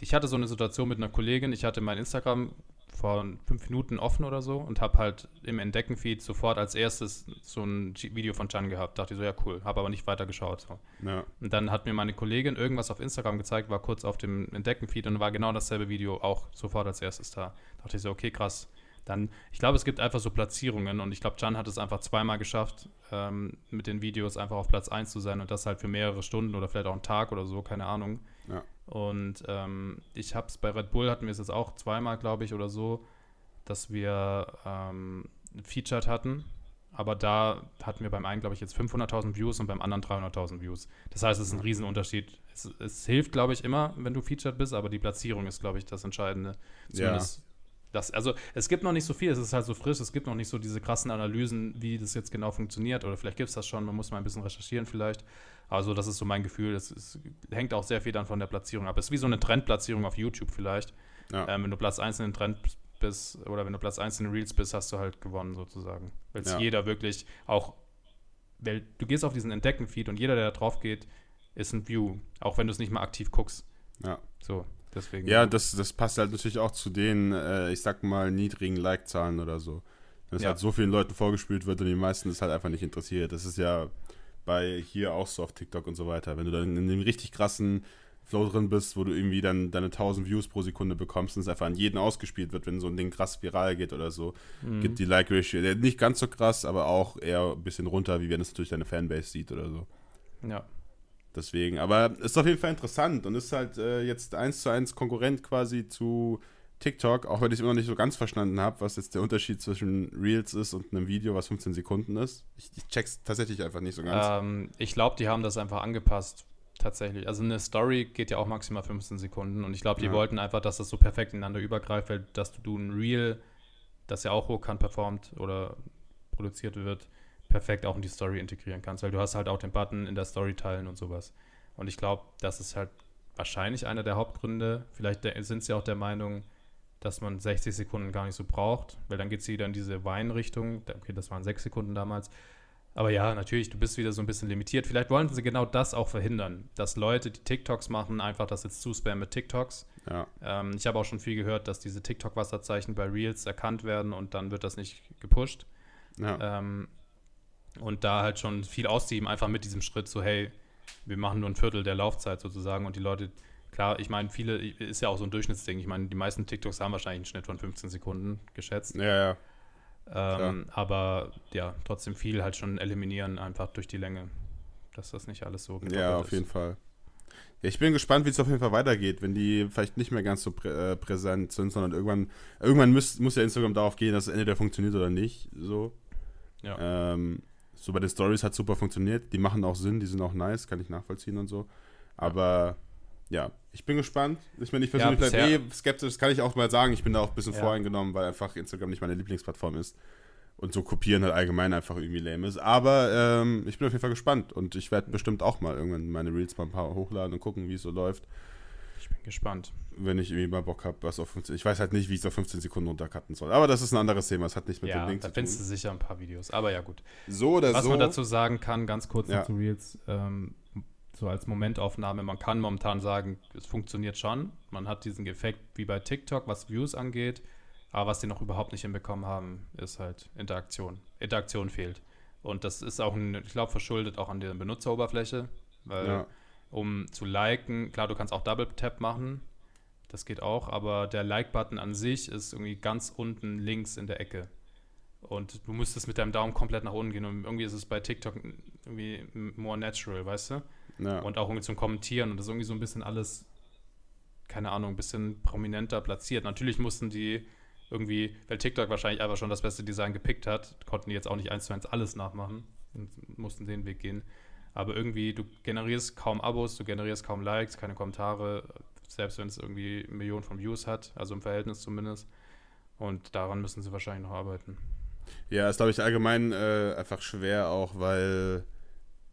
ich hatte so eine Situation mit einer Kollegin, ich hatte mein Instagram vor fünf Minuten offen oder so und habe halt im Entdecken-Feed sofort als erstes so ein Video von Chan gehabt. Dachte ich so, ja cool, habe aber nicht weiter geschaut. So. Ja. Und dann hat mir meine Kollegin irgendwas auf Instagram gezeigt, war kurz auf dem Entdecken-Feed und war genau dasselbe Video auch sofort als erstes da. Dachte ich so, okay, krass. Dann, ich glaube, es gibt einfach so Platzierungen und ich glaube, Chan hat es einfach zweimal geschafft, ähm, mit den Videos einfach auf Platz 1 zu sein und das halt für mehrere Stunden oder vielleicht auch einen Tag oder so, keine Ahnung. Ja. Und ähm, ich habe es bei Red Bull, hatten wir es jetzt auch zweimal, glaube ich, oder so, dass wir ähm, Featured hatten. Aber da hatten wir beim einen, glaube ich, jetzt 500.000 Views und beim anderen 300.000 Views. Das heißt, es ist ein Riesenunterschied. Es, es hilft, glaube ich, immer, wenn du Featured bist, aber die Platzierung ist, glaube ich, das Entscheidende. Zumindest ja. Das, also es gibt noch nicht so viel, es ist halt so frisch, es gibt noch nicht so diese krassen Analysen, wie das jetzt genau funktioniert. Oder vielleicht gibt es das schon, man muss mal ein bisschen recherchieren vielleicht. Also das ist so mein Gefühl. Es, es, hängt auch sehr viel dann von der Platzierung ab. Es ist wie so eine Trendplatzierung auf YouTube vielleicht. Ja. Ähm, wenn du Platz 1 in den Trend bist oder wenn du Platz 1 in den Reels bist, hast du halt gewonnen sozusagen. Weil es ja. jeder wirklich auch, weil du gehst auf diesen Entdecken-Feed und jeder, der da drauf geht, ist ein View. Auch wenn du es nicht mal aktiv guckst. Ja. So, deswegen. Ja, das, das passt halt natürlich auch zu den, äh, ich sag mal, niedrigen Like-Zahlen oder so. Wenn es ja. halt so vielen Leuten vorgespielt wird und die meisten ist halt einfach nicht interessiert. Das ist ja bei hier auch so auf TikTok und so weiter. Wenn du dann in dem richtig krassen Flow drin bist, wo du irgendwie dann deine 1000 Views pro Sekunde bekommst und es einfach an jeden ausgespielt wird, wenn so ein Ding krass viral geht oder so, mhm. gibt die Like-Ratio nicht ganz so krass, aber auch eher ein bisschen runter, wie wenn es natürlich deine Fanbase sieht oder so. Ja. Deswegen, aber ist auf jeden Fall interessant und ist halt äh, jetzt eins zu eins Konkurrent quasi zu TikTok, auch wenn ich es immer noch nicht so ganz verstanden habe, was jetzt der Unterschied zwischen Reels ist und einem Video, was 15 Sekunden ist. Ich, ich check's tatsächlich einfach nicht so ganz. Ähm, ich glaube, die haben das einfach angepasst, tatsächlich. Also eine Story geht ja auch maximal 15 Sekunden und ich glaube, die ja. wollten einfach, dass das so perfekt ineinander übergreift, weil dass du ein Reel, das ja auch hochkant performt oder produziert wird, perfekt auch in die Story integrieren kannst, weil du hast halt auch den Button in der Story teilen und sowas. Und ich glaube, das ist halt wahrscheinlich einer der Hauptgründe. Vielleicht sind sie auch der Meinung, dass man 60 Sekunden gar nicht so braucht, weil dann geht es wieder in diese Wein-Richtung. Okay, das waren sechs Sekunden damals. Aber ja, natürlich, du bist wieder so ein bisschen limitiert. Vielleicht wollen sie genau das auch verhindern, dass Leute, die TikToks machen, einfach das jetzt zuspammen mit TikToks. Ja. Ähm, ich habe auch schon viel gehört, dass diese TikTok-Wasserzeichen bei Reels erkannt werden und dann wird das nicht gepusht. Ja. Ähm, und da halt schon viel ausziehen, einfach mit diesem Schritt, so hey, wir machen nur ein Viertel der Laufzeit sozusagen und die Leute Klar, ich meine, viele, ist ja auch so ein Durchschnittsding. Ich meine, die meisten TikToks haben wahrscheinlich einen Schnitt von 15 Sekunden geschätzt. Ja, ja. Ähm, aber ja, trotzdem viel halt schon eliminieren, einfach durch die Länge. Dass das nicht alles so Ja, auf ist. jeden Fall. Ja, ich bin gespannt, wie es auf jeden Fall weitergeht, wenn die vielleicht nicht mehr ganz so prä äh, präsent sind, sondern irgendwann, irgendwann muss, muss ja Instagram darauf gehen, dass es entweder funktioniert oder nicht. So. Ja. Ähm, so bei den Stories hat super funktioniert. Die machen auch Sinn, die sind auch nice, kann ich nachvollziehen und so. Aber ja, ich bin gespannt. Ich bin ich persönlich ja, bleibe eh skeptisch, das kann ich auch mal sagen. Ich bin da auch ein bisschen ja. voreingenommen, weil einfach Instagram nicht meine Lieblingsplattform ist. Und so kopieren halt allgemein einfach irgendwie lame ist. Aber ähm, ich bin auf jeden Fall gespannt und ich werde bestimmt auch mal irgendwann meine Reels mal ein paar hochladen und gucken, wie es so läuft. Ich bin gespannt. Wenn ich irgendwie mal Bock habe, was auf 15. Ich weiß halt nicht, wie ich es auf 15 Sekunden runtercutten soll. Aber das ist ein anderes Thema. Es hat nicht mit ja, dem Ding zu tun. Da findest du sicher ein paar Videos. Aber ja, gut. So oder was so. Was man dazu sagen kann, ganz kurz ja. zu Reels, ähm, so als Momentaufnahme. Man kann momentan sagen, es funktioniert schon. Man hat diesen Effekt wie bei TikTok, was Views angeht. Aber was die noch überhaupt nicht hinbekommen haben, ist halt Interaktion. Interaktion fehlt. Und das ist auch, ein, ich glaube, verschuldet auch an der Benutzeroberfläche. Weil, ja. Um zu liken, klar, du kannst auch Double Tap machen. Das geht auch. Aber der Like-Button an sich ist irgendwie ganz unten links in der Ecke. Und du musstest mit deinem Daumen komplett nach unten gehen. Und irgendwie ist es bei TikTok irgendwie more natural, weißt du? Ja. Und auch irgendwie zum Kommentieren. Und das ist irgendwie so ein bisschen alles, keine Ahnung, ein bisschen prominenter platziert. Natürlich mussten die irgendwie, weil TikTok wahrscheinlich einfach schon das beste Design gepickt hat, konnten die jetzt auch nicht eins zu eins alles nachmachen und mussten den Weg gehen. Aber irgendwie, du generierst kaum Abos, du generierst kaum Likes, keine Kommentare, selbst wenn es irgendwie Millionen von Views hat, also im Verhältnis zumindest. Und daran müssen sie wahrscheinlich noch arbeiten. Ja, ist, glaube ich, allgemein äh, einfach schwer auch, weil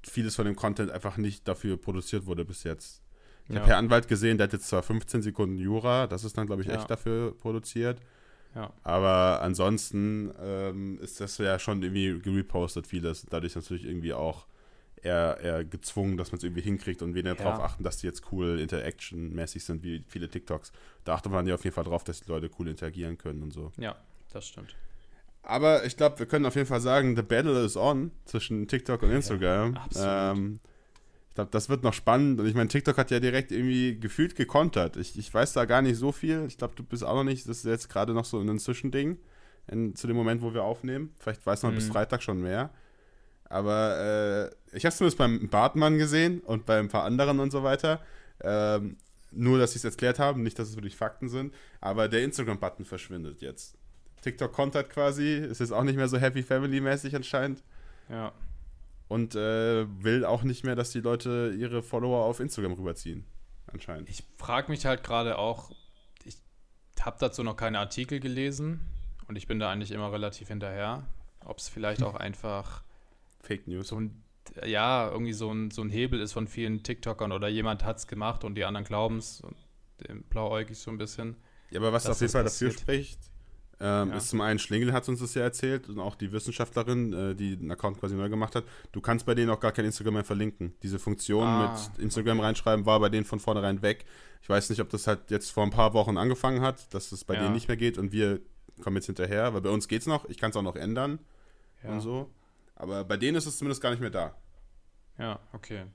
vieles von dem Content einfach nicht dafür produziert wurde bis jetzt. Ich ja. habe Herr Anwalt gesehen, der hat jetzt zwar 15 Sekunden Jura, das ist dann, glaube ich, echt ja. dafür produziert. Ja. Aber ansonsten ähm, ist das ja schon irgendwie gerepostet, vieles. Dadurch natürlich irgendwie auch eher, eher gezwungen, dass man es irgendwie hinkriegt und weniger ja. darauf achten, dass die jetzt cool interaction-mäßig sind, wie viele TikToks. Da achtet man ja auf jeden Fall drauf, dass die Leute cool interagieren können und so. Ja, das stimmt. Aber ich glaube, wir können auf jeden Fall sagen, the battle is on zwischen TikTok und Instagram. Ja, absolut. Ähm, ich glaube, das wird noch spannend. Und ich meine, TikTok hat ja direkt irgendwie gefühlt gekontert. Ich, ich weiß da gar nicht so viel. Ich glaube, du bist auch noch nicht, das ist jetzt gerade noch so ein Zwischending in, zu dem Moment, wo wir aufnehmen. Vielleicht weiß man mhm. bis Freitag schon mehr. Aber äh, ich habe es zumindest beim Bartmann gesehen und bei ein paar anderen und so weiter. Ähm, nur, dass sie es erklärt haben, nicht, dass es wirklich Fakten sind. Aber der Instagram-Button verschwindet jetzt. TikTok kontert quasi, ist jetzt auch nicht mehr so Happy Family-mäßig anscheinend. Ja. Und äh, will auch nicht mehr, dass die Leute ihre Follower auf Instagram rüberziehen. Anscheinend. Ich frage mich halt gerade auch, ich habe dazu noch keine Artikel gelesen und ich bin da eigentlich immer relativ hinterher, ob es vielleicht auch einfach Fake News. So ein, ja, irgendwie so ein, so ein Hebel ist von vielen TikTokern oder jemand hat es gemacht und die anderen glauben es, blauäugig so ein bisschen. Ja, aber was auf jeden Fall dafür spricht, ähm, ja. ist zum einen, Schlingel hat uns das ja erzählt und auch die Wissenschaftlerin, äh, die den Account quasi neu gemacht hat. Du kannst bei denen auch gar kein Instagram mehr verlinken. Diese Funktion ah, mit Instagram okay. reinschreiben war bei denen von vornherein weg. Ich weiß nicht, ob das halt jetzt vor ein paar Wochen angefangen hat, dass es bei ja. denen nicht mehr geht und wir kommen jetzt hinterher, weil bei uns geht es noch. Ich kann es auch noch ändern ja. und so. Aber bei denen ist es zumindest gar nicht mehr da. Ja, okay.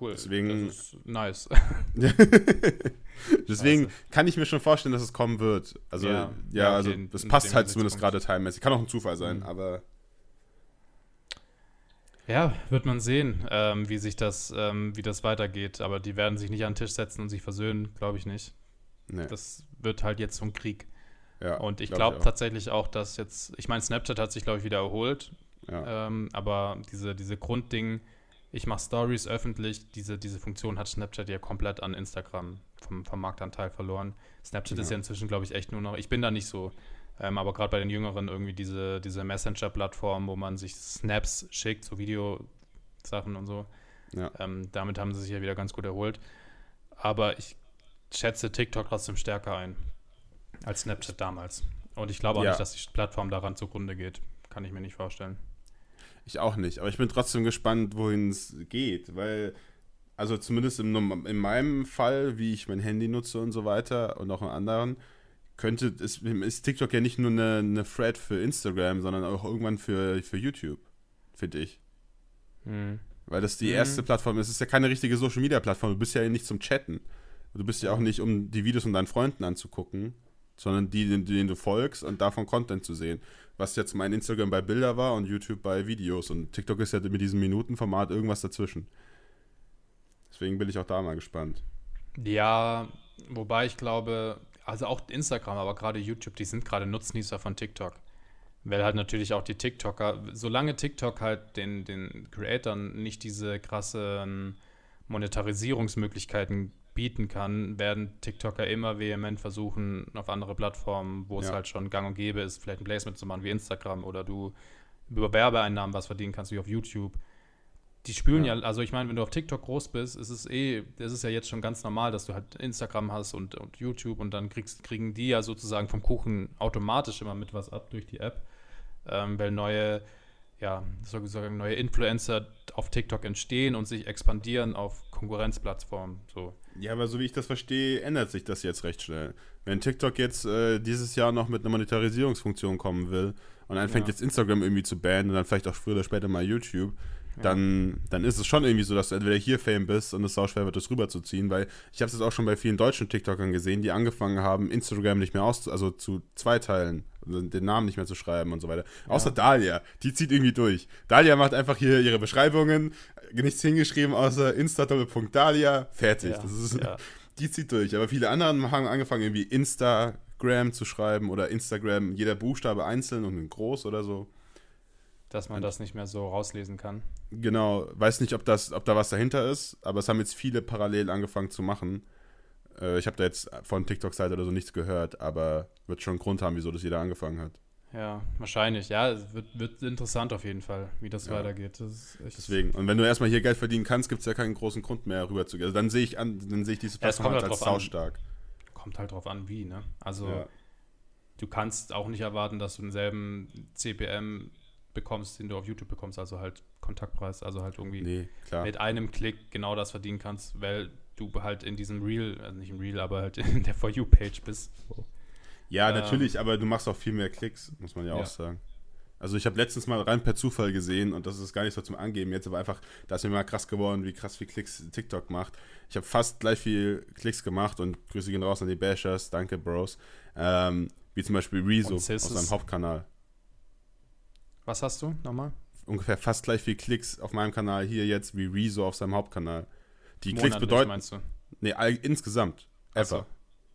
Cool. Deswegen. Das ist nice. Deswegen also. kann ich mir schon vorstellen, dass es kommen wird. Also, ja, ja, ja also, das passt halt zumindest gerade teilmäßig. Kann auch ein Zufall sein, mhm. aber. Ja, wird man sehen, ähm, wie sich das, ähm, wie das weitergeht. Aber die werden sich nicht an den Tisch setzen und sich versöhnen, glaube ich nicht. Nee. Das wird halt jetzt zum Krieg. Ja, und ich glaube glaub tatsächlich auch, dass jetzt, ich meine, Snapchat hat sich, glaube ich, wieder erholt. Ja. Ähm, aber diese, diese Grundding, ich mache Stories öffentlich, diese, diese Funktion hat Snapchat ja komplett an Instagram vom, vom Marktanteil verloren. Snapchat ja. ist ja inzwischen, glaube ich, echt nur noch, ich bin da nicht so, ähm, aber gerade bei den Jüngeren irgendwie diese, diese Messenger-Plattform, wo man sich Snaps schickt, so Videosachen und so. Ja. Ähm, damit haben sie sich ja wieder ganz gut erholt. Aber ich schätze TikTok trotzdem stärker ein als Snapchat damals. Und ich glaube auch ja. nicht, dass die Plattform daran zugrunde geht. Kann ich mir nicht vorstellen. Ich auch nicht, aber ich bin trotzdem gespannt, wohin es geht, weil, also zumindest im, in meinem Fall, wie ich mein Handy nutze und so weiter und auch in anderen, könnte, ist, ist TikTok ja nicht nur eine, eine Thread für Instagram, sondern auch irgendwann für, für YouTube, finde ich. Mhm. Weil das die erste mhm. Plattform ist. Es ist ja keine richtige Social Media Plattform. Du bist ja nicht zum Chatten. Du bist ja auch nicht, um die Videos von deinen Freunden anzugucken, sondern die, denen du folgst und davon Content zu sehen was jetzt mein Instagram bei Bilder war und YouTube bei Videos. Und TikTok ist ja mit diesem Minutenformat irgendwas dazwischen. Deswegen bin ich auch da mal gespannt. Ja, wobei ich glaube, also auch Instagram, aber gerade YouTube, die sind gerade Nutznießer von TikTok. Weil halt natürlich auch die TikToker, solange TikTok halt den, den Creatoren nicht diese krassen Monetarisierungsmöglichkeiten bieten kann, werden TikToker immer vehement versuchen, auf andere Plattformen, wo ja. es halt schon gang und gäbe ist, vielleicht ein Placement zu machen wie Instagram oder du über Werbeeinnahmen was verdienen kannst, wie auf YouTube. Die spülen ja, ja also ich meine, wenn du auf TikTok groß bist, ist es eh, das ist ja jetzt schon ganz normal, dass du halt Instagram hast und, und YouTube und dann kriegst, kriegen die ja sozusagen vom Kuchen automatisch immer mit was ab durch die App, ähm, weil neue ja, sozusagen neue Influencer auf TikTok entstehen und sich expandieren auf Konkurrenzplattformen. So. Ja, aber so wie ich das verstehe, ändert sich das jetzt recht schnell. Wenn TikTok jetzt äh, dieses Jahr noch mit einer Monetarisierungsfunktion kommen will und anfängt ja. jetzt Instagram irgendwie zu bannen und dann vielleicht auch früher oder später mal YouTube, dann, dann ist es schon irgendwie so, dass du entweder hier Fame bist und es sau schwer wird, das rüberzuziehen, weil ich habe es jetzt auch schon bei vielen deutschen TikTokern gesehen, die angefangen haben, Instagram nicht mehr aus, also zu zweiteilen, also den Namen nicht mehr zu schreiben und so weiter. Ja. Außer Dalia, die zieht irgendwie durch. Dalia macht einfach hier ihre Beschreibungen, nichts hingeschrieben außer Insta-Dalia, fertig. Ja. Das ist, ja. Die zieht durch. Aber viele anderen haben angefangen, irgendwie Instagram zu schreiben oder Instagram, jeder Buchstabe einzeln und groß oder so dass man das nicht mehr so rauslesen kann. Genau, weiß nicht, ob, das, ob da was dahinter ist, aber es haben jetzt viele parallel angefangen zu machen. Äh, ich habe da jetzt von TikTok-Seite oder so nichts gehört, aber wird schon einen Grund haben, wieso das jeder angefangen hat. Ja, wahrscheinlich. Ja, es wird, wird interessant auf jeden Fall, wie das ja. weitergeht. Das Deswegen. Und wenn du erstmal hier Geld verdienen kannst, gibt es ja keinen großen Grund mehr rüber zu gehen. Also dann sehe ich an, dann sehe ich diese Plattform ja, halt als saustark. Kommt halt drauf an, wie, ne? Also ja. du kannst auch nicht erwarten, dass du denselben CPM bekommst, den du auf YouTube bekommst, also halt Kontaktpreis, also halt irgendwie nee, mit einem Klick genau das verdienen kannst, weil du halt in diesem Reel, also nicht im Reel, aber halt in der For You-Page bist. Ja, ähm, natürlich, aber du machst auch viel mehr Klicks, muss man ja, ja. auch sagen. Also ich habe letztens mal rein per Zufall gesehen und das ist gar nicht so zum Angeben jetzt, aber einfach, da ist mir mal krass geworden, wie krass viel Klicks TikTok macht. Ich habe fast gleich viel Klicks gemacht und Grüße gehen raus an die Bashers, danke Bros. Ähm, wie zum Beispiel Rezo aus seinem Hauptkanal. Was hast du nochmal? Ungefähr fast gleich viel Klicks auf meinem Kanal hier jetzt wie Rezo auf seinem Hauptkanal. Die Monatlich, Klicks bedeuten. meinst du? Nee, all, insgesamt. Ever. So.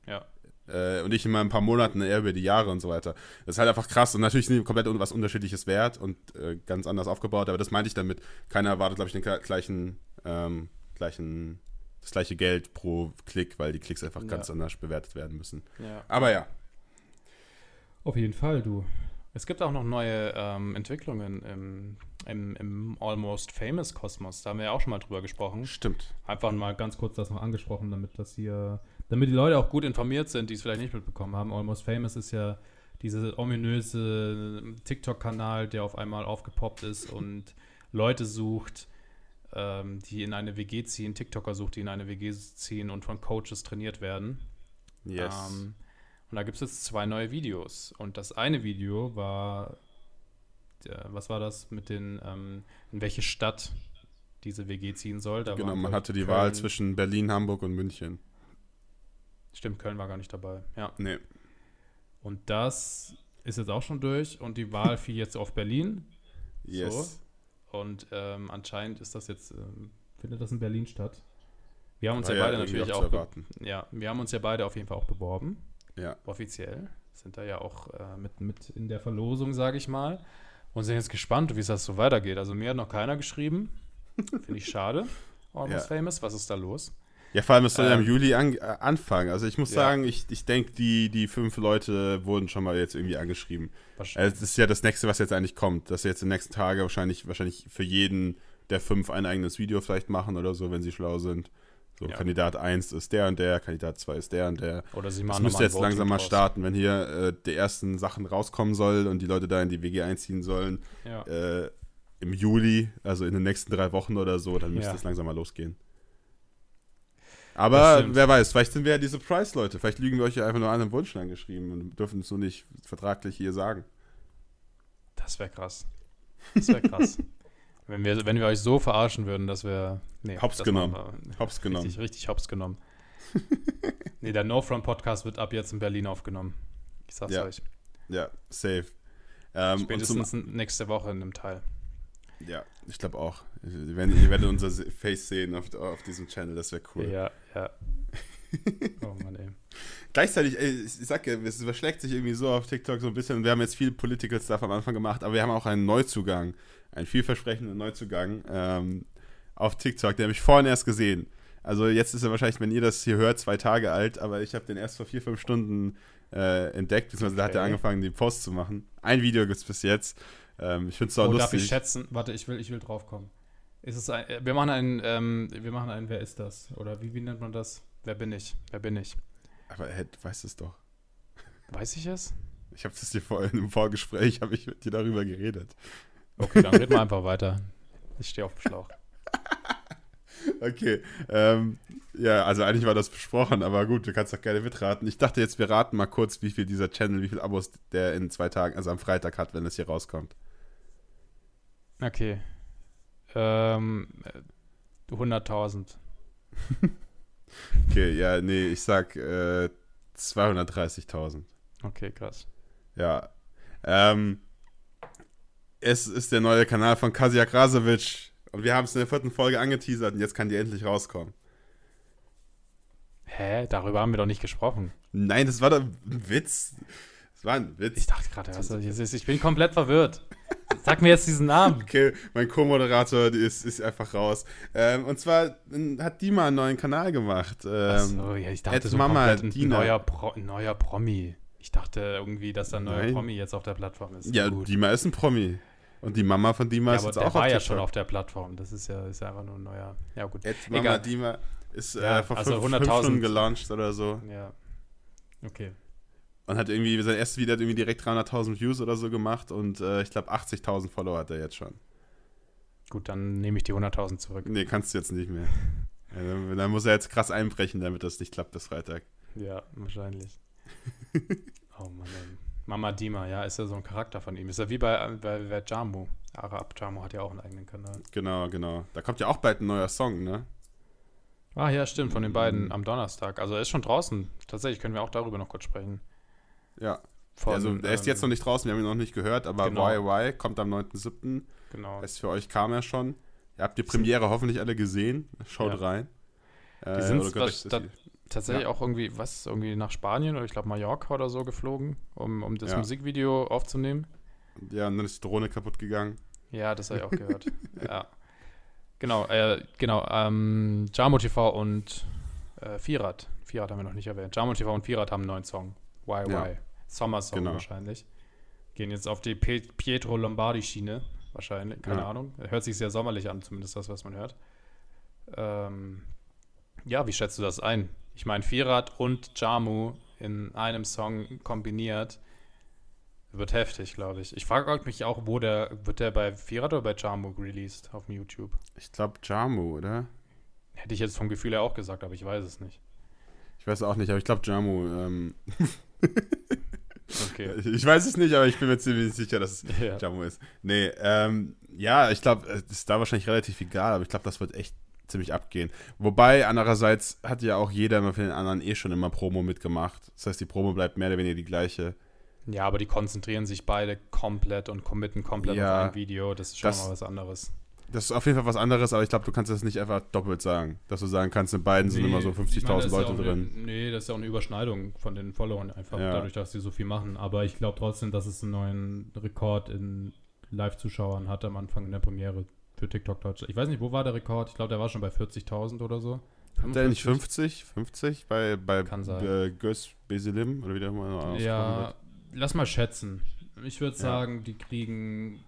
Ja. Äh, und nicht in mal ein paar Monaten, eher über die Jahre und so weiter. Das ist halt einfach krass und natürlich sind die komplett was Unterschiedliches wert und äh, ganz anders aufgebaut, aber das meinte ich damit. Keiner erwartet, glaube ich, den gleichen, ähm, gleichen, das gleiche Geld pro Klick, weil die Klicks einfach ja. ganz anders bewertet werden müssen. Ja. Aber ja. Auf jeden Fall, du. Es gibt auch noch neue ähm, Entwicklungen im, im, im, Almost Famous Kosmos. Da haben wir ja auch schon mal drüber gesprochen. Stimmt. Einfach mal ganz kurz das noch angesprochen, damit das hier, damit die Leute auch gut informiert sind, die es vielleicht nicht mitbekommen haben. Almost Famous ist ja dieser ominöse TikTok-Kanal, der auf einmal aufgepoppt ist und Leute sucht, ähm, die in eine WG ziehen, TikToker sucht, die in eine WG ziehen und von Coaches trainiert werden. Yes. Ähm, und da gibt es jetzt zwei neue Videos. Und das eine Video war, was war das mit den, ähm, in welche Stadt diese WG ziehen soll. Da genau, man hatte die Köln, Wahl zwischen Berlin, Hamburg und München. Stimmt, Köln war gar nicht dabei. Ja. Nee. Und das ist jetzt auch schon durch und die Wahl fiel jetzt auf Berlin. Yes. So. Und ähm, anscheinend ist das jetzt, ähm, findet das in Berlin statt. Wir haben uns ah, ja, ja beide natürlich auch. Ja, wir haben uns ja beide auf jeden Fall auch beworben. Ja. Offiziell. Sind da ja auch äh, mit, mit in der Verlosung, sage ich mal. Und sind jetzt gespannt, wie es das so weitergeht. Also mir hat noch keiner geschrieben. Finde ich schade. Almost ja. Famous. Was ist da los? Ja, vor allem, es soll ähm, ja im ähm, Juli an, äh, anfangen. Also ich muss ja. sagen, ich, ich denke, die, die fünf Leute wurden schon mal jetzt irgendwie angeschrieben. Also das ist ja das nächste, was jetzt eigentlich kommt. Dass sie jetzt in den nächsten Tagen wahrscheinlich, wahrscheinlich für jeden der fünf ein eigenes Video vielleicht machen oder so, wenn sie schlau sind. So, ja. Kandidat 1 ist der und der, Kandidat 2 ist der und der. Oder sie machen Das müsste jetzt langsam mal starten, wenn hier äh, die ersten Sachen rauskommen soll und die Leute da in die WG einziehen sollen. Ja. Äh, Im Juli, also in den nächsten drei Wochen oder so, dann müsste es langsam mal losgehen. Aber wer weiß, vielleicht sind wir ja diese Price-Leute. Vielleicht lügen wir euch ja einfach nur an den Wunsch angeschrieben und dürfen es so nicht vertraglich hier sagen. Das wäre krass. Das wäre krass. Wenn wir, wenn wir euch so verarschen würden, dass wir. Nee, hops genommen. Wir, hops genommen. Richtig, richtig hops genommen. nee, der No Front Podcast wird ab jetzt in Berlin aufgenommen. Ich sag's ja. euch. Ja, safe. Ähm, Spätestens nächste Woche in einem Teil. Ja, ich glaube auch. Ihr werdet, ihr werdet unser Face sehen auf, auf diesem Channel, das wäre cool. Ja, ja. oh Mann, ey. Gleichzeitig, ey, ich sag ja, es überschlägt sich irgendwie so auf TikTok so ein bisschen. Wir haben jetzt viel Political Stuff am Anfang gemacht, aber wir haben auch einen Neuzugang ein vielversprechender Neuzugang ähm, auf TikTok. Den habe ich vorhin erst gesehen. Also jetzt ist er wahrscheinlich, wenn ihr das hier hört, zwei Tage alt, aber ich habe den erst vor vier, fünf Stunden äh, entdeckt, beziehungsweise okay. da hat er angefangen, den Post zu machen. Ein Video gibt es bis jetzt. Ähm, ich finde es auch oh, lustig. Darf ich schätzen? Warte, ich will, ich will drauf kommen. Ist es ein, wir machen einen, ähm, wir machen einen, wer ist das? Oder wie, wie nennt man das? Wer bin ich? Wer bin ich? Aber hey, du weißt es doch. Weiß ich es? Ich habe das dir vorhin im Vorgespräch, habe ich mit dir darüber geredet. Okay, dann reden wir einfach weiter. Ich stehe auf dem Schlauch. Okay, ähm, ja, also eigentlich war das besprochen, aber gut, du kannst doch gerne mitraten. Ich dachte jetzt, wir raten mal kurz, wie viel dieser Channel, wie viel Abos der in zwei Tagen, also am Freitag hat, wenn es hier rauskommt. Okay. Ähm, 100.000. okay, ja, nee, ich sag äh, 230.000. Okay, krass. Ja. Ähm, es ist der neue Kanal von Kasia Krasovic. Und wir haben es in der vierten Folge angeteasert und jetzt kann die endlich rauskommen. Hä? Darüber haben wir doch nicht gesprochen. Nein, das war doch ein Witz. Das war ein Witz. Ich dachte gerade, was das ist. Ich bin komplett verwirrt. Sag mir jetzt diesen Namen. Okay, mein Co-Moderator ist, ist einfach raus. Ähm, und zwar hat Dima einen neuen Kanal gemacht. Ähm, Achso, ja, ich dachte so Mama, ein neuer, Pro, neuer Promi. Ich dachte irgendwie, dass da ein neuer Nein. Promi jetzt auf der Plattform ist. Ja, Gut. Dima ist ein Promi. Und die Mama von Dima ja, ist jetzt auch auf der war ja schon auf der Plattform. Das ist ja, ist ja einfach nur ein neuer. Ja, gut. Jetzt Mama Egal. Dima ist ja, äh, vor also fünf, fünf Stunden gelauncht oder so. Ja. Okay. Und hat irgendwie, sein erstes Video hat irgendwie direkt 300.000 Views oder so gemacht und äh, ich glaube 80.000 Follower hat er jetzt schon. Gut, dann nehme ich die 100.000 zurück. Nee, kannst du jetzt nicht mehr. ja, dann, dann, muss er jetzt krass einbrechen, damit das nicht klappt bis Freitag. Ja, wahrscheinlich. oh Mann, ey. Mama Dima, ja, ist ja so ein Charakter von ihm. Ist ja wie bei, bei, bei Jamu. Arab Jamu hat ja auch einen eigenen Kanal. Genau, genau. Da kommt ja auch bald ein neuer Song, ne? Ah, ja, stimmt, von den beiden mhm. am Donnerstag. Also er ist schon draußen. Tatsächlich können wir auch darüber noch kurz sprechen. Ja. Von, also er ist ähm, jetzt noch nicht draußen, wir haben ihn noch nicht gehört, aber genau. YY kommt am 9.7. Genau. Das für euch kam er schon. Ihr habt die Premiere hoffentlich alle gesehen. Schaut ja. rein. Die äh, sind das, das, tatsächlich ja. auch irgendwie, was, irgendwie nach Spanien oder ich glaube Mallorca oder so geflogen, um, um das ja. Musikvideo aufzunehmen. Ja, und dann ist die Drohne kaputt gegangen. Ja, das habe ich auch gehört. ja. Genau, äh, genau. Ähm, Jamo TV und äh, Vierrad. Vierrad haben wir noch nicht erwähnt. Jamo TV und Vierrad haben einen neuen Song. Why Why. Ja. Sommersong genau. wahrscheinlich. Gehen jetzt auf die Pe Pietro Lombardi-Schiene. Wahrscheinlich, keine ja. Ahnung. Hört sich sehr sommerlich an, zumindest das, was man hört. Ähm, ja, wie schätzt du das ein? Ich meine, Vierrad und Jamu in einem Song kombiniert wird heftig, glaube ich. Ich frage mich auch, wo der, wird der bei Vierrad oder bei Jamu released auf YouTube? Ich glaube Jamu, oder? Hätte ich jetzt vom Gefühl her auch gesagt, aber ich weiß es nicht. Ich weiß auch nicht, aber ich glaube Jamu. Ähm okay. Ich weiß es nicht, aber ich bin mir ziemlich sicher, dass es ja. Jamu ist. Nee, ähm, ja, ich glaube, es ist da wahrscheinlich relativ egal, aber ich glaube, das wird echt ziemlich abgehen. Wobei, andererseits hat ja auch jeder immer für den anderen eh schon immer Promo mitgemacht. Das heißt, die Promo bleibt mehr oder weniger die gleiche. Ja, aber die konzentrieren sich beide komplett und committen komplett ja, auf ein Video. Das ist schon das, mal was anderes. Das ist auf jeden Fall was anderes, aber ich glaube, du kannst das nicht einfach doppelt sagen. Dass du sagen kannst, in beiden nee, sind immer so 50.000 Leute ja drin. Eine, nee, das ist ja auch eine Überschneidung von den Followern einfach, ja. dadurch, dass sie so viel machen. Aber ich glaube trotzdem, dass es einen neuen Rekord in Live-Zuschauern hat am Anfang in der Premiere für TikTok Deutschland. Ich weiß nicht, wo war der Rekord? Ich glaube, der war schon bei 40.000 oder so. Hat der nicht 50? 50 bei, bei äh, Gös Besilim oder wie der immer Ja, wird? lass mal schätzen. Ich würde sagen, ja. die kriegen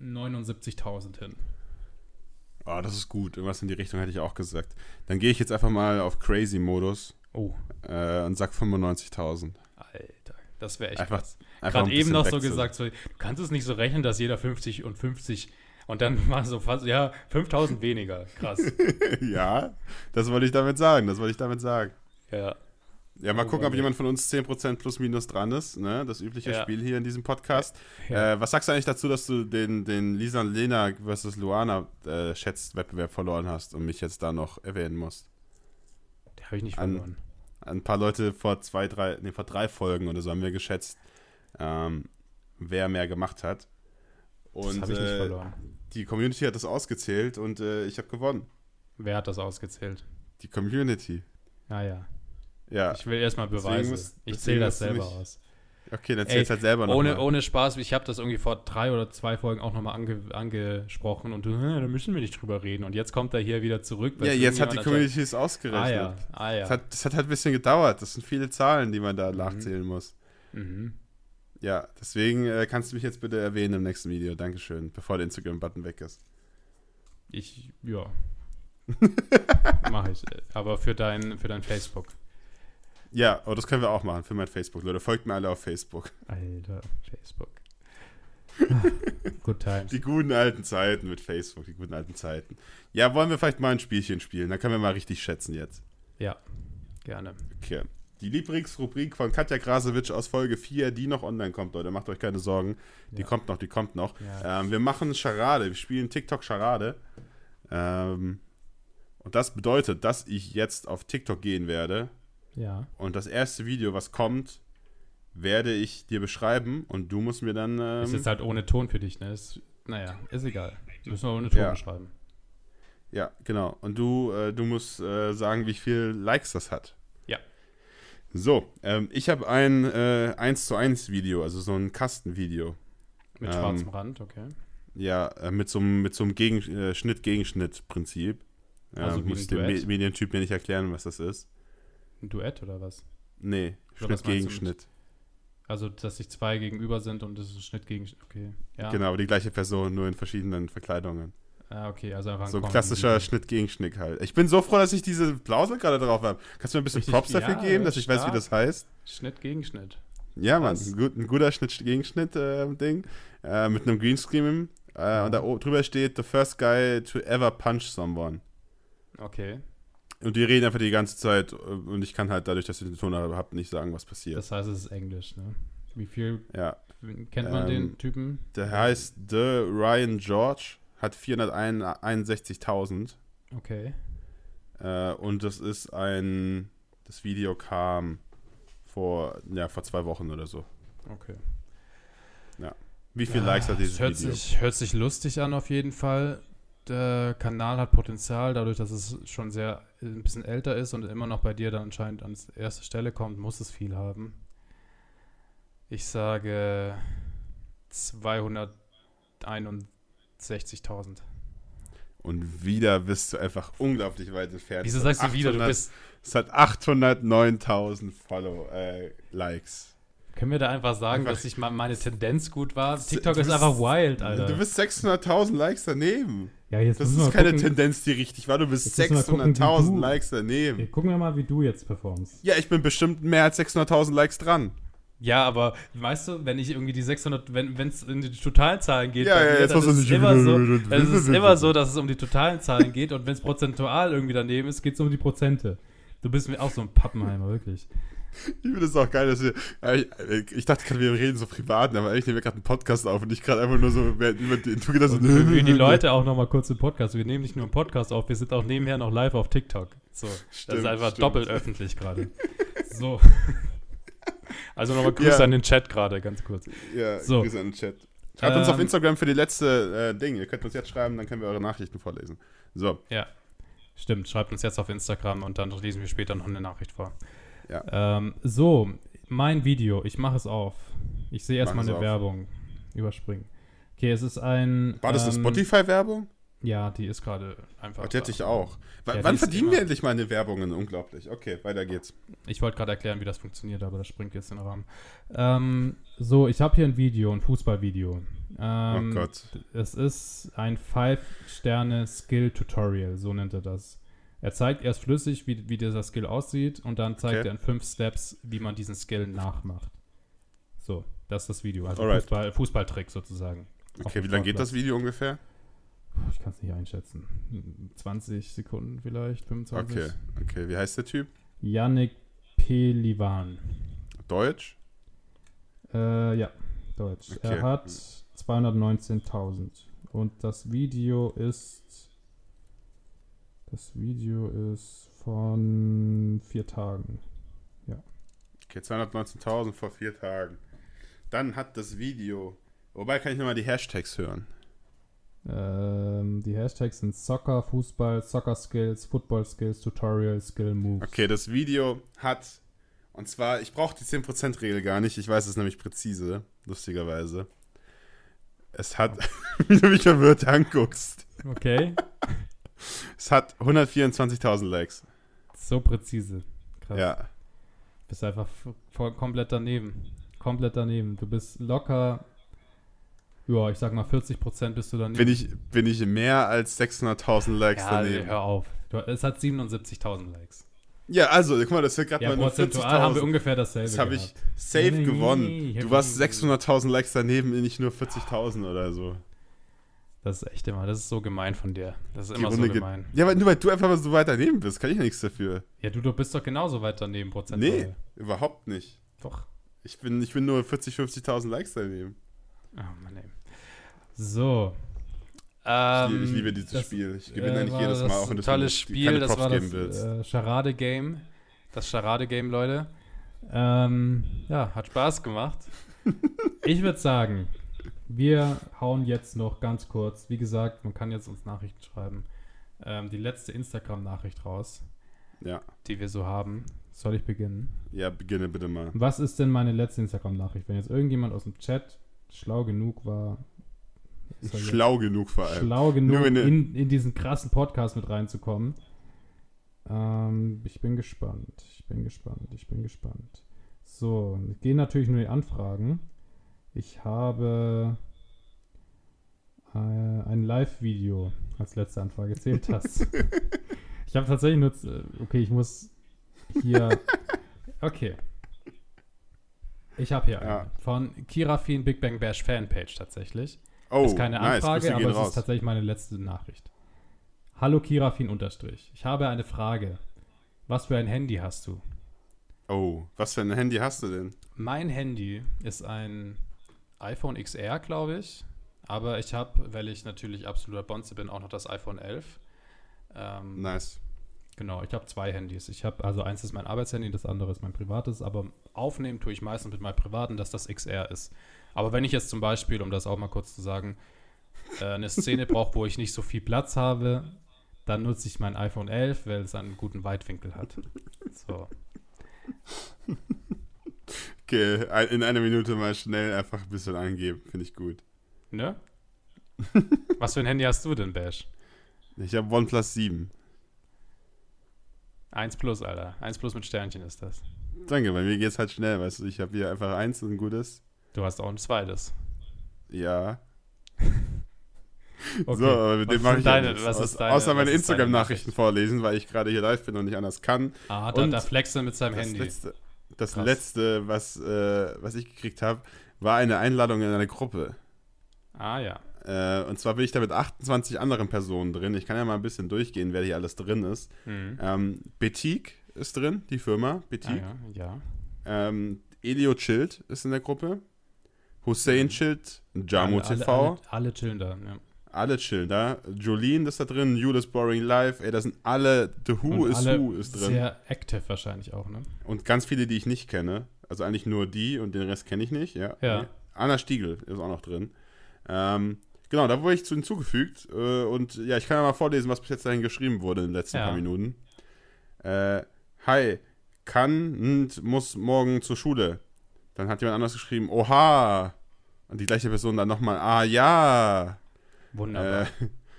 79.000 hin. Ah, oh, das ist gut. Irgendwas in die Richtung hätte ich auch gesagt. Dann gehe ich jetzt einfach mal auf Crazy-Modus. Oh. Äh, und sag 95.000. Alter, das wäre echt einfach, krass. Gerade eben noch so gesagt, so, du kannst es nicht so rechnen, dass jeder 50 und 50 und dann war so fast, ja, 5000 weniger. Krass. ja, das wollte ich damit sagen. Das wollte ich damit sagen. Ja. Ja, mal oh, gucken, ob jemand von uns 10% plus minus dran ist. Ne? Das übliche ja. Spiel hier in diesem Podcast. Ja. Äh, was sagst du eigentlich dazu, dass du den, den Lisa und Lena versus Luana äh, Schätzwettbewerb verloren hast und mich jetzt da noch erwähnen musst? Den habe ich nicht verloren. An, ein paar Leute vor zwei, drei, nee, vor drei Folgen oder so haben wir geschätzt, ähm, wer mehr gemacht hat. Und, das habe ich nicht äh, verloren. Die Community hat das ausgezählt und äh, ich habe gewonnen. Wer hat das ausgezählt? Die Community. Ah ja. Ja. Ich will erstmal Beweise. Muss, ich zähle das selber aus. Okay, dann zählst halt selber noch. Ohne, mal. ohne Spaß, ich habe das irgendwie vor drei oder zwei Folgen auch nochmal ange, angesprochen und da müssen wir nicht drüber reden. Und jetzt kommt er hier wieder zurück. Ja, jetzt hat die Community es ausgerechnet. Ah ja, ah ja. Das hat, das hat halt ein bisschen gedauert. Das sind viele Zahlen, die man da mhm. nachzählen muss. Mhm. Ja, deswegen äh, kannst du mich jetzt bitte erwähnen im nächsten Video. Dankeschön, bevor der Instagram-Button weg ist. Ich, ja. Mache ich. Aber für dein, für dein Facebook. Ja, aber das können wir auch machen für mein Facebook. Leute, folgt mir alle auf Facebook. Alter, Facebook. Good times. Die guten alten Zeiten mit Facebook, die guten alten Zeiten. Ja, wollen wir vielleicht mal ein Spielchen spielen? Dann können wir mal richtig schätzen jetzt. Ja, gerne. Okay. Die Lieblingsrubrik von Katja Krasowitsch aus Folge 4, die noch online kommt, Leute. Macht euch keine Sorgen. Die ja. kommt noch, die kommt noch. Ja. Ähm, wir machen Charade. Wir spielen TikTok Charade. Ähm, und das bedeutet, dass ich jetzt auf TikTok gehen werde. Ja. Und das erste Video, was kommt, werde ich dir beschreiben und du musst mir dann. Ähm, ist jetzt halt ohne Ton für dich, ne? Ist, naja, ist egal. Müssen wir ohne Ton ja. beschreiben. Ja, genau. Und du, äh, du musst äh, sagen, wie viel Likes das hat. So, ähm, ich habe ein äh, 1 zu 1 Video, also so ein Kastenvideo. Mit ähm, schwarzem Rand, okay. Ja, äh, mit so einem mit Gegen, äh, Schnitt-Gegenschnitt-Prinzip. Also ähm, muss dem Me Medientyp mir nicht erklären, was das ist. Ein Duett oder was? Nee, Schnitt-Gegenschnitt. Also, dass sich zwei gegenüber sind und das ist ein Schnitt gegen. Okay, ja. Genau, aber die gleiche Person, nur in verschiedenen Verkleidungen. Ah, okay, also einfach ein So ein klassischer Schnitt gegen Schnitt halt. Ich bin so froh, dass ich diese Blausel gerade drauf habe. Kannst du mir ein bisschen Richtig, Props dafür ja, geben, dass ich weiß, wie das heißt? Schnitt gegen Schnitt. Ja, Mann, ein, gut, ein guter Schnitt gegen Schnitt-Ding. Äh, äh, mit einem Greenscreen. Äh, und da drüber steht: The first guy to ever punch someone. Okay. Und die reden einfach die ganze Zeit äh, und ich kann halt dadurch, dass ich den Ton habe, nicht sagen, was passiert. Das heißt, es ist Englisch, ne? Wie viel ja. kennt man ähm, den Typen? Der heißt The Ryan George, hat 461.000. Okay. Äh, und das ist ein, das Video kam vor, ja, vor zwei Wochen oder so. Okay. Ja. Wie viele ja, Likes hat dieses hört Video? Sich, hört sich lustig an auf jeden Fall der Kanal hat Potenzial, dadurch, dass es schon sehr ein bisschen älter ist und immer noch bei dir dann anscheinend an erste Stelle kommt, muss es viel haben. Ich sage 261.000. Und wieder bist du einfach unglaublich weit entfernt. Wieso sagst du 800, wieder? Du bist. Es hat 809.000 Follow, äh, Likes. Können wir da einfach sagen, einfach dass ich meine Tendenz gut war? TikTok ist einfach wild, Alter. Du bist 600.000 Likes daneben. Ja, jetzt das ist keine gucken. Tendenz, die richtig war. Du bist 600.000 Likes daneben. Ja, gucken wir mal, wie du jetzt performst. Ja, ich bin bestimmt mehr als 600.000 Likes dran. Ja, aber weißt du, wenn ich irgendwie die 600, wenn es in die geht, ja, ja, mir, jetzt dann ist es immer so, es ist immer so, dass es um die totalen Zahlen geht und wenn es prozentual irgendwie daneben ist, geht es um die Prozente. Du bist mir auch so ein Pappenheimer, wirklich. Ich finde es auch geil, dass wir. Ich, dachte wir reden so privat, aber eigentlich nehmen wir gerade einen Podcast auf und ich gerade einfach nur so über den. Du gedacht so, für die Leute auch nochmal kurz den Podcast. Wir nehmen nicht nur einen Podcast auf, wir sind auch nebenher noch live auf TikTok. So. Stimmt, das ist einfach stimmt. doppelt öffentlich gerade. So. Also nochmal Grüße ja. an den Chat gerade, ganz kurz. Ja, so. Grüße an den Chat. Schreibt ähm, uns auf ähm, Instagram für die letzte äh, Ding. Ihr könnt uns jetzt schreiben, dann können wir eure Nachrichten vorlesen. So. Ja. Stimmt, schreibt uns jetzt auf Instagram und dann lesen wir später noch eine Nachricht vor. Ja. Ähm, so, mein Video, ich mache es auf. Ich sehe erstmal eine auf. Werbung. Überspringen. Okay, es ist ein. War das ähm, eine Spotify-Werbung? Ja, die ist gerade einfach. Oh, die hatte ich auch. W ja, wann verdienen wir endlich mal eine Werbungen? Unglaublich. Okay, weiter geht's. Ich wollte gerade erklären, wie das funktioniert, aber das springt jetzt in den Rahmen. Ähm, so, ich habe hier ein Video, ein Fußballvideo. Ähm, oh Gott. Es ist ein 5-Sterne-Skill-Tutorial, so nennt er das. Er zeigt erst flüssig, wie, wie dieser Skill aussieht und dann zeigt okay. er in fünf Steps, wie man diesen Skill nachmacht. So, das ist das Video. Also Fußball, Fußballtrick sozusagen. Okay, wie lange geht das Video ungefähr? Ich kann es nicht einschätzen. 20 Sekunden vielleicht, 25. Okay, okay. Wie heißt der Typ? Yannick Pelivan. Deutsch? Äh, ja, Deutsch. Okay. Er hat 219.000. Und das Video ist das Video ist von vier Tagen. Ja. Okay, 219.000 vor vier Tagen. Dann hat das Video. Wobei kann ich nochmal die Hashtags hören? Ähm, die Hashtags sind Soccer, Fußball, Soccer Skills, Football Skills, Tutorial, Skill Moves. Okay, das Video hat. Und zwar, ich brauche die 10%-Regel gar nicht. Ich weiß es nämlich präzise, lustigerweise. Es hat, wie du mich verwirrt anguckst. Okay. Es hat 124.000 Likes. So präzise. Krass. Ja. Bist einfach voll, komplett daneben. Komplett daneben. Du bist locker, ja, ich sag mal 40% bist du daneben. Bin ich, bin ich mehr als 600.000 Likes ja, daneben? hör auf. Du, es hat 77.000 Likes. Ja, also, guck mal, das wird gerade ja, mal nur 40.000. haben wir ungefähr dasselbe Das habe ich safe nee, gewonnen. du warst 600.000 Likes daneben, nicht nur 40.000 oder so. Das ist echt immer, das ist so gemein von dir. Das ist immer so gemein. Ja, aber nur weil du einfach mal so weit daneben bist, kann ich ja nichts dafür. Ja, du, du bist doch genauso weit daneben, prozentual. Nee, überhaupt nicht. Doch. Ich bin, ich bin nur 40, 50.000 Likes daneben. Oh Mann, ey. So. Ähm, ich, liebe dieses das, Spiel. Ich gewinne äh, eigentlich jedes Mal, auch wenn das tolles Spiel, das war das äh, Charade-Game. Das Charade-Game, Leute. Ähm, ja, hat Spaß gemacht. ich würde sagen, wir hauen jetzt noch ganz kurz, wie gesagt, man kann jetzt uns Nachrichten schreiben, ähm, die letzte Instagram-Nachricht raus. Ja. Die wir so haben. Soll ich beginnen? Ja, beginne bitte mal. Was ist denn meine letzte Instagram-Nachricht? Wenn jetzt irgendjemand aus dem Chat schlau genug war. Schlau genug vor allem. Schlau genug, in, in diesen krassen Podcast mit reinzukommen. Ähm, ich bin gespannt. Ich bin gespannt. Ich bin gespannt. So, gehen natürlich nur die Anfragen. Ich habe äh, ein Live-Video als letzte Anfrage. Zählt das? ich habe tatsächlich nur. Okay, ich muss hier. Okay. Ich habe hier ja. einen von Kirafin Big Bang Bash Fanpage tatsächlich. Oh, ist keine Anfrage, nice. aber es raus. ist tatsächlich meine letzte Nachricht. Hallo Kirafin unterstrich. Ich habe eine Frage. Was für ein Handy hast du? Oh, was für ein Handy hast du denn? Mein Handy ist ein iPhone XR, glaube ich. Aber ich habe, weil ich natürlich absoluter Bonze bin, auch noch das iPhone 11. Ähm, nice. Genau, ich habe zwei Handys. Ich habe, also eins ist mein Arbeitshandy, das andere ist mein privates, aber aufnehmen tue ich meistens mit meinem privaten, dass das XR ist. Aber wenn ich jetzt zum Beispiel, um das auch mal kurz zu sagen, äh, eine Szene brauche, wo ich nicht so viel Platz habe, dann nutze ich mein iPhone 11, weil es einen guten Weitwinkel hat. So. Okay, in einer Minute mal schnell einfach ein bisschen eingeben, finde ich gut. Ne? Was für ein Handy hast du denn, Bash? Ich habe OnePlus 7. 1 Plus, Alter. 1 Plus mit Sternchen ist das. Danke, bei mir geht es halt schnell, weißt du. Ich habe hier einfach eins und ein gutes. Du hast auch ein zweites. Ja. Okay. So, aber mit dem mache ich deine, ja was ist deine, Außer meine Instagram-Nachrichten vorlesen, weil ich gerade hier live bin und nicht anders kann. Ah, da, und da flext er mit seinem das Handy. Letzte, das Krass. letzte, was, äh, was ich gekriegt habe, war eine Einladung in eine Gruppe. Ah, ja. Äh, und zwar bin ich da mit 28 anderen Personen drin. Ich kann ja mal ein bisschen durchgehen, wer hier alles drin ist. Mhm. Ähm, Betik ist drin, die Firma. Betik. Ah, ja. ja. Ähm, Elio Chillt ist in der Gruppe. Hussein Chillt, Jamo alle, TV. Alle, alle, alle chillen da, ja alle chillen da. Jolene ist da drin, Judas Boring Live, ey, da sind alle, The Who und is Who ist drin. Sehr active wahrscheinlich auch, ne? Und ganz viele, die ich nicht kenne. Also eigentlich nur die und den Rest kenne ich nicht, ja. ja. Anna Stiegel ist auch noch drin. Ähm, genau, da wurde ich zu hinzugefügt. Äh, und ja, ich kann ja mal vorlesen, was bis jetzt dahin geschrieben wurde in den letzten ja. paar Minuten. Äh, hi, kann und muss morgen zur Schule. Dann hat jemand anders geschrieben, oha. Und die gleiche Person dann nochmal, ah ja. Wunderbar. Äh,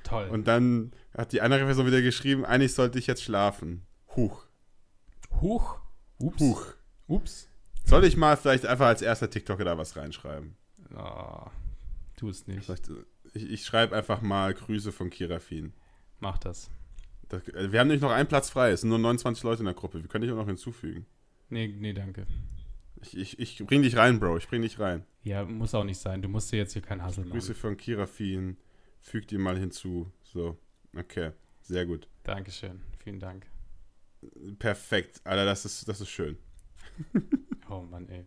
Toll. Und dann hat die andere Person wieder geschrieben, eigentlich sollte ich jetzt schlafen. Huch. Huch? Ups. Huch. Ups. Soll ich mal vielleicht einfach als erster TikToker da was reinschreiben? Oh, tu es nicht. Ich, ich schreibe einfach mal Grüße von Kirafin. Mach das. das. Äh, wir haben nämlich noch einen Platz frei. Es sind nur 29 Leute in der Gruppe. Wir können dich auch noch hinzufügen. Nee, nee, danke. Ich, ich, ich bring dich rein, Bro. Ich bring dich rein. Ja, muss auch nicht sein. Du musst dir jetzt hier keinen Hassel machen. Grüße von Kirafin fügt ihr mal hinzu. So, okay, sehr gut. Dankeschön, vielen Dank. Perfekt, Alter, das ist, das ist schön. oh Mann, ey.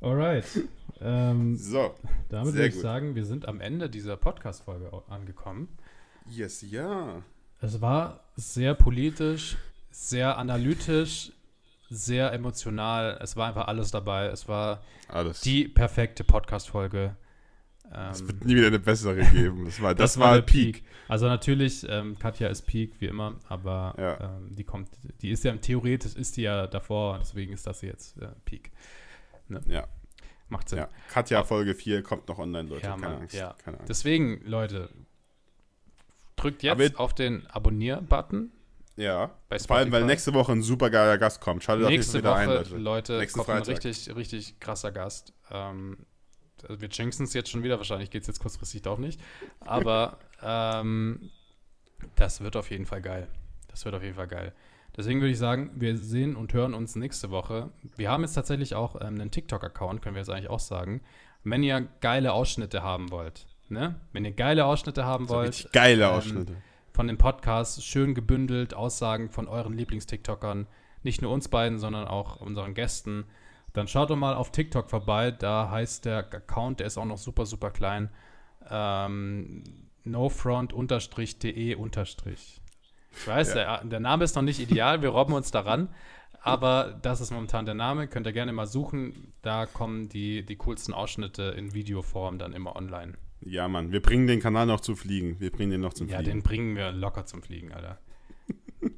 Alright. Ähm, so. Damit würde ich gut. sagen, wir sind am Ende dieser Podcast-Folge angekommen. Yes, ja. Es war sehr politisch, sehr analytisch, sehr emotional. Es war einfach alles dabei. Es war alles. die perfekte Podcast-Folge. Es wird nie wieder eine bessere geben. Das war, das, das war, war Peak. Peak. Also natürlich, ähm, Katja ist Peak, wie immer, aber ja. ähm, die kommt, die ist ja theoretisch ist die ja davor, deswegen ist das jetzt äh, Peak. Ne? Ja. Macht Sinn. Ja. Katja Folge 4 kommt noch online, Leute. Ja, keine, Angst. Ja. keine Angst. Deswegen, Leute, drückt jetzt auf den Abonnier-Button. Ja. Vor allem, weil nächste Woche ein super geiler Gast kommt. Schaltet nächste wieder Woche, ein, Leute. Leute Nächste kommt Freitag. ein richtig, richtig krasser Gast. Ähm, also wir jinxen es jetzt schon wieder, wahrscheinlich geht es jetzt kurzfristig doch nicht. Aber ähm, das wird auf jeden Fall geil. Das wird auf jeden Fall geil. Deswegen würde ich sagen, wir sehen und hören uns nächste Woche. Wir haben jetzt tatsächlich auch ähm, einen TikTok-Account, können wir jetzt eigentlich auch sagen. Wenn ihr geile Ausschnitte haben wollt, Ne? Wenn ihr geile Ausschnitte haben wollt. So geile ähm, Ausschnitte. Von dem Podcast, schön gebündelt, Aussagen von euren Lieblings-TikTokern. Nicht nur uns beiden, sondern auch unseren Gästen. Dann schaut doch mal auf TikTok vorbei. Da heißt der Account, der ist auch noch super, super klein. Ähm, nofront-de-. Ich weiß, ja. der, der Name ist noch nicht ideal. Wir robben uns daran. Aber das ist momentan der Name. Könnt ihr gerne mal suchen. Da kommen die, die coolsten Ausschnitte in Videoform dann immer online. Ja, Mann. Wir bringen den Kanal noch zu fliegen. Wir bringen den noch zum ja, Fliegen. Ja, den bringen wir locker zum Fliegen, Alter.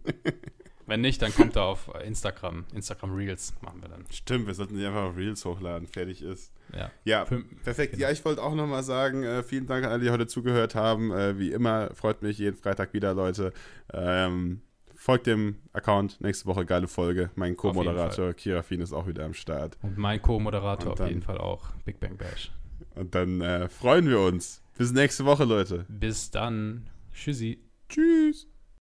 Wenn nicht, dann kommt er auf Instagram. Instagram Reels machen wir dann. Stimmt, wir sollten die einfach auf Reels hochladen. Fertig ist. Ja. Ja, perfekt. Genau. Ja, ich wollte auch nochmal sagen, äh, vielen Dank an alle, die heute zugehört haben. Äh, wie immer, freut mich jeden Freitag wieder, Leute. Ähm, folgt dem Account. Nächste Woche geile Folge. Mein Co-Moderator Kira Fien ist auch wieder am Start. Und mein Co-Moderator auf jeden Fall auch. Big Bang Bash. Und dann äh, freuen wir uns. Bis nächste Woche, Leute. Bis dann. Tschüssi. Tschüss.